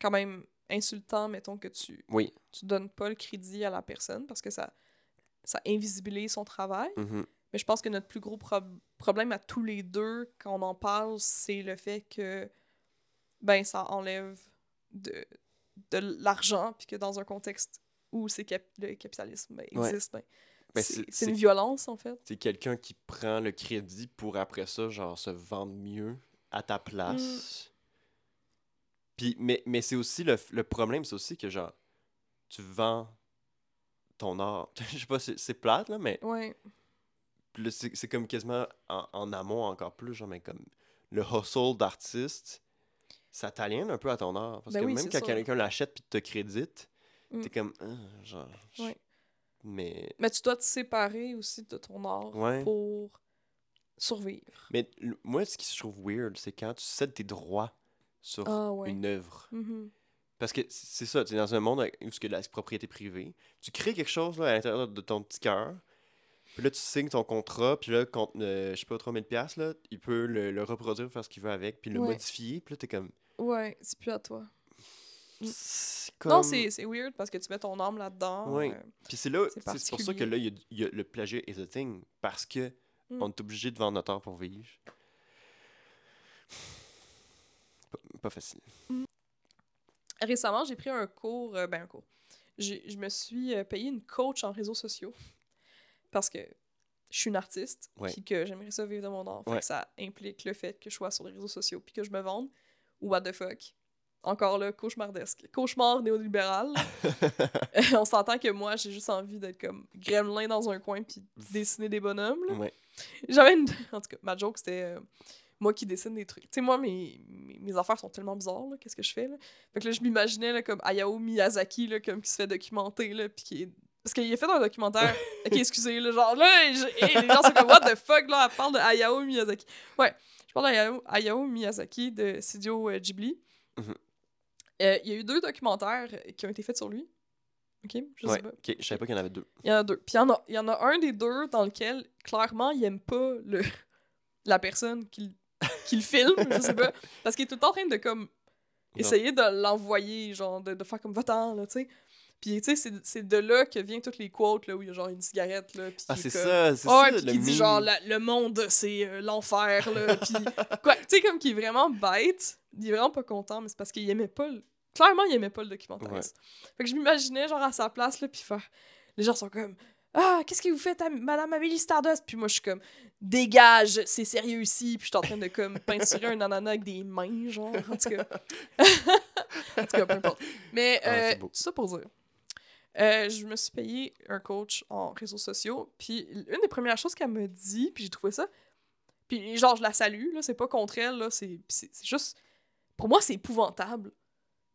S1: quand même insultant, mettons, que tu,
S2: Oui.
S1: tu donnes pas le crédit à la personne, parce que ça, ça invisibilise son travail.
S2: Mhm.
S1: Mais je pense que notre plus gros prob- problème à tous les deux, quand on en parle, c'est le fait que, ben, ça enlève de, de l'argent, puis que dans un contexte où c'est cap- le capitalisme ben,
S2: Ouais.
S1: existe, ben,
S2: Ben,
S1: c'est une violence, en fait.
S2: C'est quelqu'un qui prend le crédit pour après ça, genre, se vendre mieux à ta place. Puis, mais mais c'est aussi le, le problème, c'est aussi que, genre, tu vends ton art. Je sais pas, c'est c'est plate, là, mais
S1: Ouais.
S2: C'est comme quasiment en, en amont encore plus, genre, mais comme le hustle d'artiste, ça t'aliène un peu à ton art. Parce
S1: Ben
S2: que
S1: oui,
S2: même quand quelqu'un l'achète puis te crédite,
S1: Mm.
S2: t'es comme, Ah, genre,
S1: Ouais.
S2: mais,
S1: Mais tu dois te séparer aussi de ton art
S2: Ouais.
S1: pour survivre.
S2: mais moi, ce qui se trouve weird, c'est quand tu cèdes tes droits sur
S1: Ah ouais.
S2: une œuvre.
S1: Mhm.
S2: Parce que c'est ça, tu es dans un monde où c'est la propriété privée. Tu crées quelque chose là, à l'intérieur de ton petit cœur. Puis là, tu signes ton contrat. Puis là, contre, euh, je sais pas, 3000$, piastres, là, il peut le, le reproduire, faire ce qu'il veut avec, puis le
S1: Ouais.
S2: modifier. Puis là, t'es comme.
S1: Ouais, c'est plus à toi. Mm. Non, c'est c'est weird parce que tu mets ton âme là-dedans. Euh,
S2: Puis c'est là,
S1: c'est
S2: c'est c'est pour ça que
S1: particulier.
S2: là, il y a, il y a le plagiat is a thing. Parce que
S1: Mm.
S2: on est obligé de vendre notre art pour vivre. Pas, pas facile.
S1: Récemment, j'ai pris un cours, euh, ben un cours. J'ai- Je me suis euh, payé une coach en réseaux sociaux parce que je suis une artiste puis que j'aimerais ça vivre de mon art. Fait que ça implique le fait que je sois sur les réseaux sociaux puis que je me vende. Ou what the fuck. Encore là, cauchemardesque. Cauchemar néolibéral. On s'entend que moi, j'ai juste envie d'être comme gremlin dans un coin puis dessiner des bonhommes. là. J'avais une. En tout cas, ma joke, c'était. euh, moi qui dessine des trucs. Tu sais, moi, mes, mes, mes affaires sont tellement bizarres, qu'est-ce que je fais, là? Fait que là, je m'imaginais, comme Hayao Miyazaki, là, comme qui se fait documenter, là, puis qui est... Parce qu'il a fait un documentaire. ok, excusez, là, genre, là, et les gens sont comme, what the fuck, là, elle parle de Hayao Miyazaki. Ouais, je parle d'Hayao Hayao Miyazaki de Studio euh, Ghibli.
S2: Mhm.
S1: Euh, Il y a eu deux documentaires qui ont été faits sur lui. Ok, je
S2: Ouais,
S1: sais pas.
S2: ok, je savais pas qu'il y en avait deux.
S1: Il y en a deux. Puis il y en a, il y en a un des deux dans lequel, clairement, il aime pas le, la personne qui, le- qui le filme, je sais pas. Parce qu'il est tout le temps en train de, comme, essayer de l'envoyer, genre, de, de faire comme va-t'en, là, tu sais. Puis, tu sais, c'est- de là que viennent toutes les quotes, là, où il y a genre une cigarette, là.
S2: Ah, c'est ça, c'est
S1: Ouais,
S2: ça.
S1: puis qui dit genre la- le monde c'est euh, l'enfer là, puis quoi, tu sais comme qui est vraiment bête, il est vraiment pas content mais c'est parce qu'il aimait pas le... clairement il aimait pas le documentaire.
S2: Ouais.
S1: Fait que je m'imaginais genre à sa place là puis faire les gens sont comme ah, qu'est-ce que vous faites, à Madame Amélie Stardust? Puis moi, je suis comme, dégage, c'est sérieux ici. Puis je suis en train de, comme, peinturer un ananas avec des mains, genre. En tout cas. en tout cas, peu importe. Mais,
S2: Ah,
S1: euh, ça pour dire. Euh, je me suis payé un coach en réseaux sociaux. Puis une des premières choses qu'elle m'a dit, puis j'ai trouvé ça. Puis genre, je la salue, là, c'est pas contre elle, là, c'est c'est- c'est juste. Pour moi, c'est épouvantable.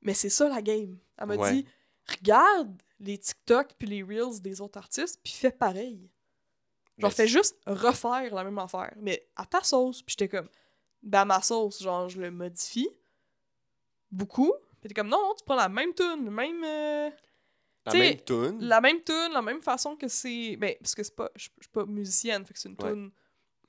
S1: Mais c'est ça la game. Elle m'a
S2: Ouais.
S1: dit regarde les TikTok puis les Reels des autres artistes, puis fais pareil. Genre, fais juste refaire la même affaire, mais à ta sauce. Puis j'étais comme, ben à ma sauce, genre, je le modifie beaucoup. Puis t'es comme, non, tu prends la même tune, même. euh,
S2: La
S1: t'sais,
S2: même tune.
S1: la même tune, la même façon que c'est. Ben, parce que c'est pas. Je suis pas musicienne, fait que c'est une
S2: Ouais.
S1: tune.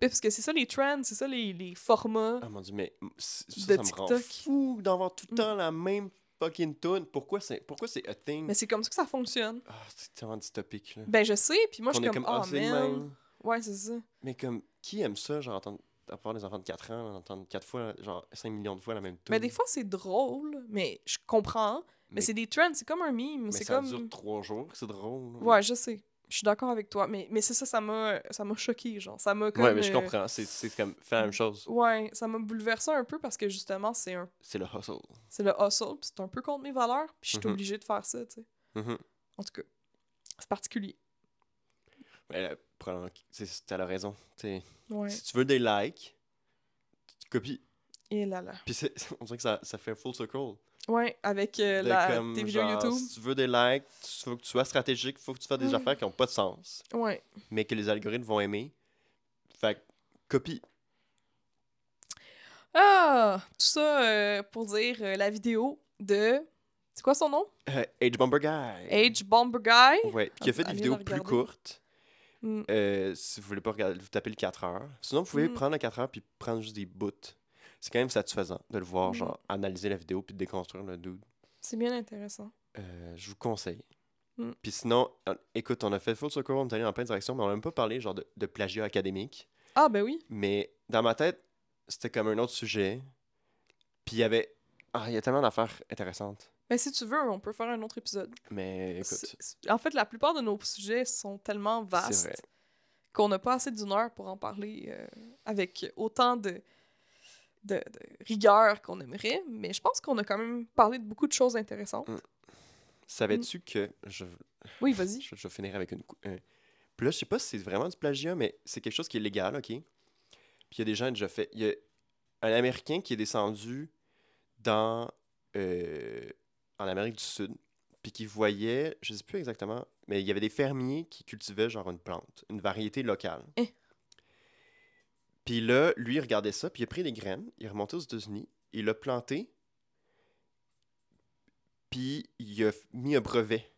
S1: Ben, Parce que c'est ça les trends, c'est ça les, les formats.
S2: Ah mon dieu, mais ça,
S1: de
S2: ça me rend fou d'avoir tout le
S1: Mm.
S2: temps la même fucking tune. Pourquoi c'est pourquoi c'est a thing?
S1: Mais c'est comme ça que ça fonctionne.
S2: Ah, c'est tellement dystopique là.
S1: Ben, je sais, puis moi, je suis comme, oh
S2: ah, le
S1: man. Ouais, c'est ça.
S2: Mais comme, qui aime ça, genre, entendre, à part les enfants de 4 ans, entendre 4 fois, genre 5 millions de fois la même tune?
S1: Mais des fois, c'est drôle, mais je comprends. Mais,
S2: Mais-
S1: c'est des trends, c'est comme un meme.
S2: Mais
S1: C'est
S2: ça
S1: comme.
S2: dure 3 jours, c'est drôle. là.
S1: Ouais, je sais. Je suis d'accord avec toi. Mais, mais c'est ça, ça m'a ça m'a choqué, genre. Ça m'a comme.
S2: Ouais, mais je
S1: euh,
S2: comprends. C'est c'est comme, fais la même chose.
S1: Ouais, ça m'a bouleversé un peu parce que justement, c'est un
S2: C'est le hustle.
S1: c'est le hustle, puis c'est un peu contre mes valeurs, puis je suis
S2: Mhm.
S1: obligée de faire ça, tu sais.
S2: Mhm.
S1: En tout cas, c'est particulier.
S2: Mais là, t'as la raison.
S1: Ouais.
S2: Si tu veux des likes, tu copies.
S1: Et là là.
S2: Puis c'est- on dirait que ça, ça fait un full circle.
S1: Ouais, avec euh,
S2: De
S1: la,
S2: comme,
S1: tes vidéos
S2: genre,
S1: YouTube.
S2: Si tu veux des likes, il faut que tu sois stratégique, il faut que tu fasses des
S1: Ouais.
S2: affaires qui n'ont pas de sens,
S1: Ouais.
S2: mais que les algorithmes vont aimer. Fait que, copie.
S1: Ah, tout ça euh, pour dire euh, la vidéo de. C'est quoi son nom?
S2: Euh, Age Bomber Guy.
S1: H Bomber Guy?
S2: Ouais, qui a fait des
S1: Allez
S2: vidéos plus courtes.
S1: Mm.
S2: Euh, si vous voulez pas regarder, vous tapez le 4 heures. Sinon, vous pouvez
S1: Mm.
S2: prendre le 4 heures puis prendre juste des bouts. C'est quand même satisfaisant de le voir,
S1: Mm.
S2: genre, analyser la vidéo puis de déconstruire le dude.
S1: C'est bien intéressant.
S2: Euh, je vous conseille.
S1: Mm.
S2: Puis sinon, euh, écoute, on a fait full circle, on est allé dans plein de directions, mais on n'a même pas parlé genre de, de plagiat académique.
S1: Ah, ben oui.
S2: Mais dans ma tête, c'était comme un autre sujet. Puis il y avait. Ah, il y a tellement d'affaires intéressantes.
S1: Ben si tu veux, on peut faire un autre épisode.
S2: Mais écoute,
S1: En fait, la plupart de nos sujets sont tellement vastes qu'on n'a pas assez d'une heure pour en parler euh, avec autant de, de, de rigueur qu'on aimerait. Mais je pense qu'on a quand même parlé de beaucoup de choses intéressantes.
S2: Mm. Savais-tu que. Je,
S1: Oui, vas-y.
S2: je, je vais finir avec une. un- Puis là, je sais pas si c'est vraiment du plagiat, mais c'est quelque chose qui est légal, OK? Puis il y a des gens qui ont déjà fait. Il y a un Américain qui est descendu dans. euh, en Amérique du Sud, puis qui voyait, je sais plus exactement, mais il y avait des fermiers qui cultivaient genre une plante, une variété locale.
S1: Eh.
S2: Puis là, lui, il regardait ça, puis il a pris des graines, il est remonté aux États-Unis, il l'a planté, puis il a mis un brevet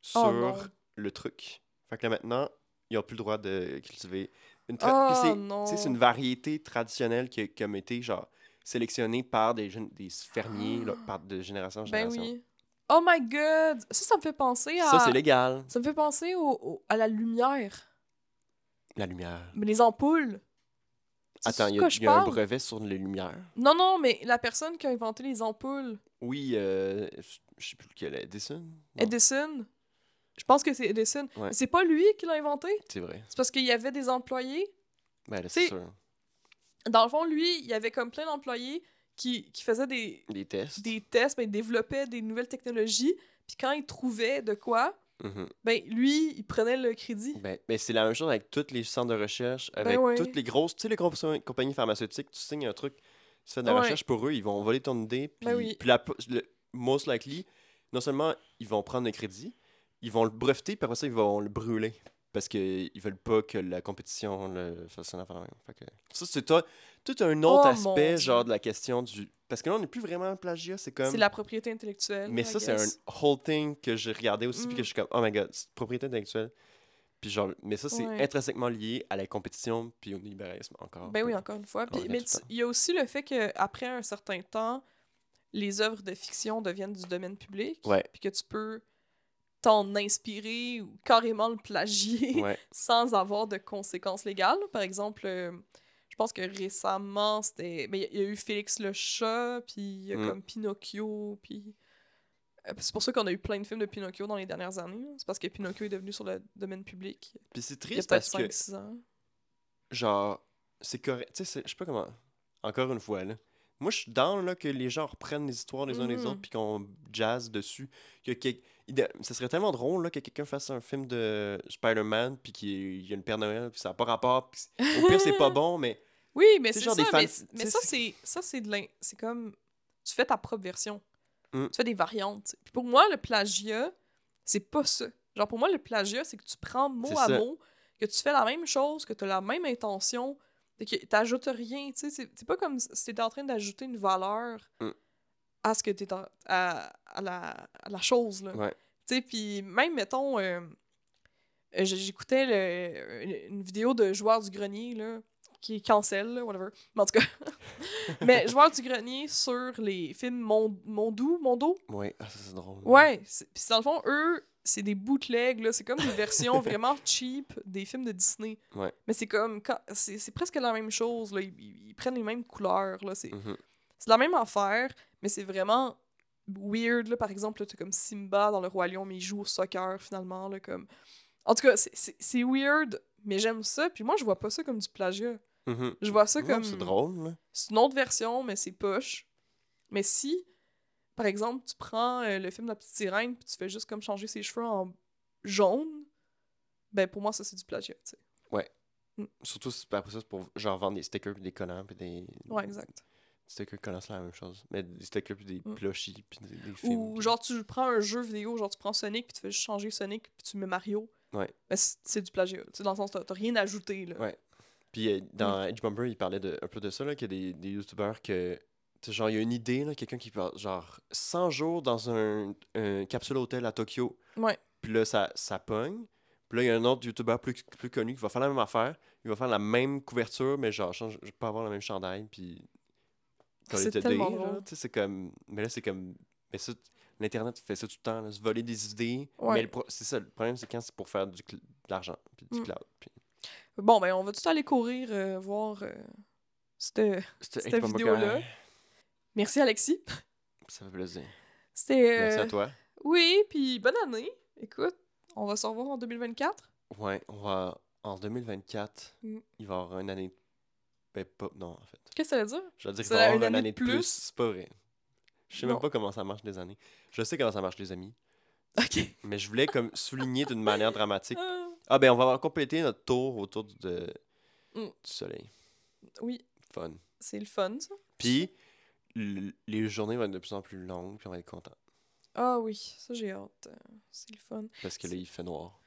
S2: sur
S1: Oh non.
S2: le truc. Fait que là, maintenant, ils n'ont plus le droit de cultiver une
S1: Oh
S2: c'est- une variété traditionnelle qui a, qui a été genre sélectionnée par des, fermiers là, par de génération en
S1: Ben
S2: génération.
S1: oui. Oh my god! Ça, ça me fait penser à.
S2: Ça, c'est légal.
S1: Ça me fait penser au, au- à la lumière.
S2: La lumière.
S1: Mais les ampoules.
S2: Attends, il y a, y un brevet sur les lumières.
S1: Non, non, mais la personne qui a inventé les ampoules,
S2: Oui, euh, je sais plus lequel, Edison? Non,
S1: Edison? Je pense que c'est Edison.
S2: Ouais.
S1: Mais C'est pas lui qui l'a inventé?
S2: C'est vrai.
S1: C'est parce qu'il y avait des employés?
S2: Ben c'est sûr.
S1: Dans le fond, lui, il y avait comme plein d'employés qui, qui faisaient des,
S2: Des tests.
S1: des tests, ben, ils développaient des nouvelles technologies. Puis quand ils trouvaient de quoi,
S2: Mhm.
S1: ben lui, il prenait le crédit.
S2: Ben, ben, c'est la même chose avec tous les centres de recherche,
S1: Ben
S2: avec
S1: ouais.
S2: toutes les grosses, tu sais, les grosses compagnies pharmaceutiques, tu signes un truc, tu fais de la
S1: Ouais.
S2: recherche pour eux, ils vont voler ton idée, puis,
S1: Ben oui.
S2: puis la, le, most likely, non seulement ils vont prendre le crédit, ils vont le breveter, puis après ça, ils vont le brûler. Parce qu'ils veulent pas que la compétition le fasse une affaire ça, c'est tout un autre
S1: Oh,
S2: aspect, genre de la question du. Parce que là, on n'est plus vraiment en plagiat, c'est comme.
S1: C'est la propriété intellectuelle.
S2: Mais
S1: I
S2: ça, c'est un whole thing que j'ai regardé aussi, puis que
S1: Mm.
S2: je suis comme, oh my god, propriété intellectuelle. Puis genre, mais ça, c'est
S1: Ouais.
S2: intrinsèquement lié à la compétition, puis au libéralisme encore.
S1: Ben oui, encore une fois. Puis- mais il y a aussi le fait qu'après un certain temps, les œuvres de fiction deviennent du domaine public.
S2: Ouais.
S1: Puis que tu peux t'en inspirer ou carrément le plagier
S2: Ouais.
S1: sans avoir de conséquences légales. Par exemple, euh, je pense que récemment, c'était. ben, Il y, a eu Félix le chat, puis il y a
S2: Mm.
S1: comme Pinocchio, puis. euh, C'est pour ça qu'on a eu plein de films de Pinocchio dans les dernières années. C'est parce que Pinocchio est devenu sur le domaine public.
S2: Puis c'est triste parce que,
S1: 5-6 ans.
S2: genre, c'est correct. Tu sais, je sais pas comment. Encore une fois, là. Moi, je suis down là, que les gens reprennent les histoires les uns les
S1: Mhm.
S2: autres, puis qu'on jazz dessus. Ça serait tellement drôle là, que quelqu'un fasse un film de Spider-Man, puis qu'il y a une Père Noël, puis ça n'a pas rapport. puis au pire, c'est pas bon, mais.
S1: Oui, mais
S2: Tu
S1: c'est
S2: genre
S1: ça. mais,
S2: fans-
S1: mais
S2: tu
S1: ça,
S2: c'est-
S1: ça c'est de l'in- c'est comme tu fais ta propre version.
S2: Mm.
S1: Tu fais des variantes. Puis pour moi, le plagiat, c'est pas ça. Genre pour moi, le plagiat, c'est que tu prends mot
S2: C'est
S1: à
S2: ça.
S1: mot, que tu fais la même chose, que tu as la même intention, et que t'ajoutes rien. Tu sais, c'est c'est pas comme si t'étais en train d'ajouter une valeur
S2: Mm.
S1: À ce que t'es en- à, à la, à la chose là.
S2: Ouais.
S1: Tu sais, puis même, mettons, euh, euh, j'écoutais une vidéo de Joueur du Grenier, là, qui est cancel, là, whatever. Mais en tout cas, mais Joueur du Grenier sur les films Mon- Mondou, Mondo?
S2: Ouais, ah, ça c'est drôle.
S1: Ouais, puis dans le fond, eux, c'est des bootlegs, là, c'est comme des versions vraiment cheap des films de Disney.
S2: Ouais.
S1: Mais c'est comme, c'est presque la même chose, là, ils, prennent les mêmes couleurs, là, c'est
S2: Mhm.
S1: C'est la même affaire, mais c'est vraiment weird. Là. Par exemple, tu comme Simba dans Le Roi Lion, mais il joue au soccer finalement. Là, comme... En tout cas, c'est- weird, mais j'aime ça. Puis moi, je vois pas ça comme du plagiat.
S2: Mhm.
S1: Je vois ça
S2: Non,
S1: comme.
S2: C'est drôle, là.
S1: C'est une autre version, mais c'est poche. Mais si, par exemple, tu prends euh, le film de la petite sirène, puis tu fais juste comme changer ses cheveux en jaune, ben pour moi, ça, c'est du plagiat. tu sais.
S2: Surtout si après ça, c'est pour genre vendre des stickers des collants puis des.
S1: Ouais, exact.
S2: Stickers collants, c'est la même chose. Mais des stickers puis des
S1: Mm.
S2: plushies puis des, des films.
S1: Ou genre, tu prends un jeu vidéo, genre tu prends Sonic, puis tu fais juste changer Sonic, puis tu mets Mario.
S2: Ouais.
S1: Ben, c'est du plagiat. Tu sais, dans le sens, t'as rien ajouté, là.
S2: Ouais. Puis euh, dans Edge Bumper, il parlait de, un peu de ça, là, qu'il y a des, des youtubeurs que. tu sais, genre, il y a une idée, là, quelqu'un qui parle, genre, 100 jours dans un, un capsule hôtel à Tokyo.
S1: Ouais.
S2: Puis là, ça, ça pogne. Puis là, il y a un autre youtubeur plus, plus connu qui va faire la même affaire. Il va faire la même couverture, mais genre, change, pas avoir le même chandail. Puis. Call it a day, c'est comme. Mais là, c'est comme. Mais ça, l'Internet fait ça tout le temps, là, se voler des idées.
S1: Ouais.
S2: Mais le pro- c'est ça, le problème, c'est quand c'est pour faire du de l'argent, puis du
S1: Mm.
S2: cloud. Puis...
S1: Bon, ben, on va tout aller courir euh, voir euh, cette... Cette vidéo-là. Merci, Alexis.
S2: Ça fait plaisir.
S1: C'était...
S2: Merci
S1: euh,
S2: à toi.
S1: Oui, puis bonne année. Écoute, on va se revoir en 2024.
S2: Ouais, on va. En 2024,
S1: Mm.
S2: il va y avoir une année. Ben, pas. Non, en fait.
S1: Qu'est-ce que ça veut dire?
S2: Je veux dire qu'il
S1: C'est
S2: va avoir
S1: une année
S2: année
S1: de
S2: plus?
S1: plus?
S2: C'est pas vrai. Je sais même pas comment ça marche les années. Je sais comment ça marche les amis.
S1: OK.
S2: Mais je voulais comme souligner d'une manière dramatique.
S1: Ah,
S2: Ah ben on va compléter notre tour autour du- de,
S1: Mm.
S2: du soleil.
S1: oui,
S2: Fun.
S1: c'est le fun, ça.
S2: Puis les journées vont être de plus en plus longues, puis on va être content.
S1: Ah oui, ça, j'ai hâte. C'est le fun.
S2: Parce que là, il fait noir.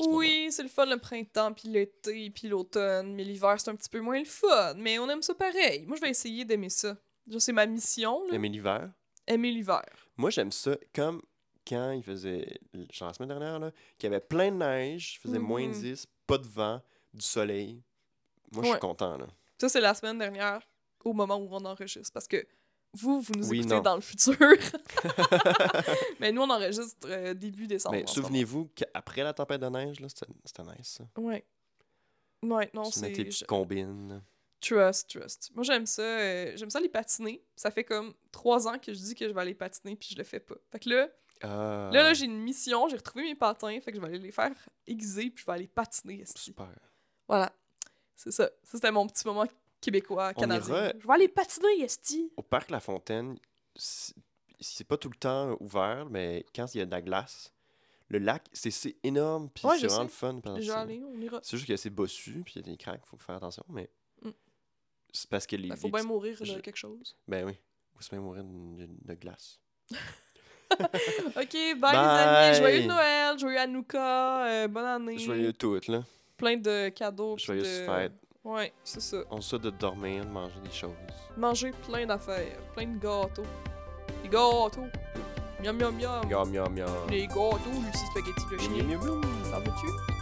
S1: Oui, c'est le fun le printemps, puis l'été, puis l'automne. Mais l'hiver, c'est un petit peu moins le fun. Mais on aime ça pareil. Moi, je vais essayer d'aimer ça. C'est ma mission, là.
S2: Aimer l'hiver?
S1: Aimer l'hiver.
S2: Moi, j'aime ça comme quand il faisait, genre la semaine dernière, là, qu'il y avait plein de neige, il faisait moins
S1: Mhm.
S2: 10, pas de vent, du soleil. Moi, je
S1: Ouais.
S2: suis content, là.
S1: Ça, c'est la semaine dernière, au moment où on enregistre. Parce que vous, vous nous
S2: Oui,
S1: écoutez
S2: non.
S1: dans le futur. Mais nous, on enregistre euh, début décembre.
S2: Mais souvenez-vous qu'après la tempête de neige, là, c'était nice, ça?
S1: Ouais. Ouais, non,
S2: tes
S1: c'est.
S2: petites
S1: je-
S2: combines.
S1: Trust, trust. Moi, j'aime ça. euh, j'aime ça les patiner. Ça fait comme trois ans que je dis que je vais aller patiner, puis je le fais pas. Fait que là,
S2: Ah,
S1: là, là j'ai une mission. J'ai retrouvé mes patins. Fait que je vais aller les faire aiguiser, puis je vais aller patiner.
S2: super.
S1: Voilà. C'est ça. Ça, c'était mon petit moment québécois, canadien. Je vais aller patiner, Esti.
S2: Au parc La Fontaine, c'est c'est pas tout le temps ouvert, mais quand il y a de la glace, le lac, c'est c'est énorme, puis
S1: Ouais,
S2: c'est vraiment le fun. C'est juste qu'il y a assez bossu, puis il y a des craques, faut faire attention, mais
S1: Mm.
S2: c'est parce que les.
S1: Il faut
S2: les
S1: bien mourir de quelque chose.
S2: Ben oui, faut se bien mourir de, glace.
S1: Ok, bye, les
S2: Bye.
S1: amis. Joyeux Noël, joyeux Hanouka, euh, bonne année.
S2: Joyeux tout, là.
S1: Plein de cadeaux. puis
S2: Joyeuse
S1: de...
S2: fête.
S1: Ouais, c'est ça.
S2: On se de dormir, de manger des choses.
S1: Manger plein d'affaires, plein de gâteaux. Des gâteaux. Miam miam miam.
S2: Miam, miam, miam.
S1: Les gâteaux, Lucie Spaghetti le
S2: Miam,
S1: chien.
S2: miam, miam.
S1: T'en veux-tu?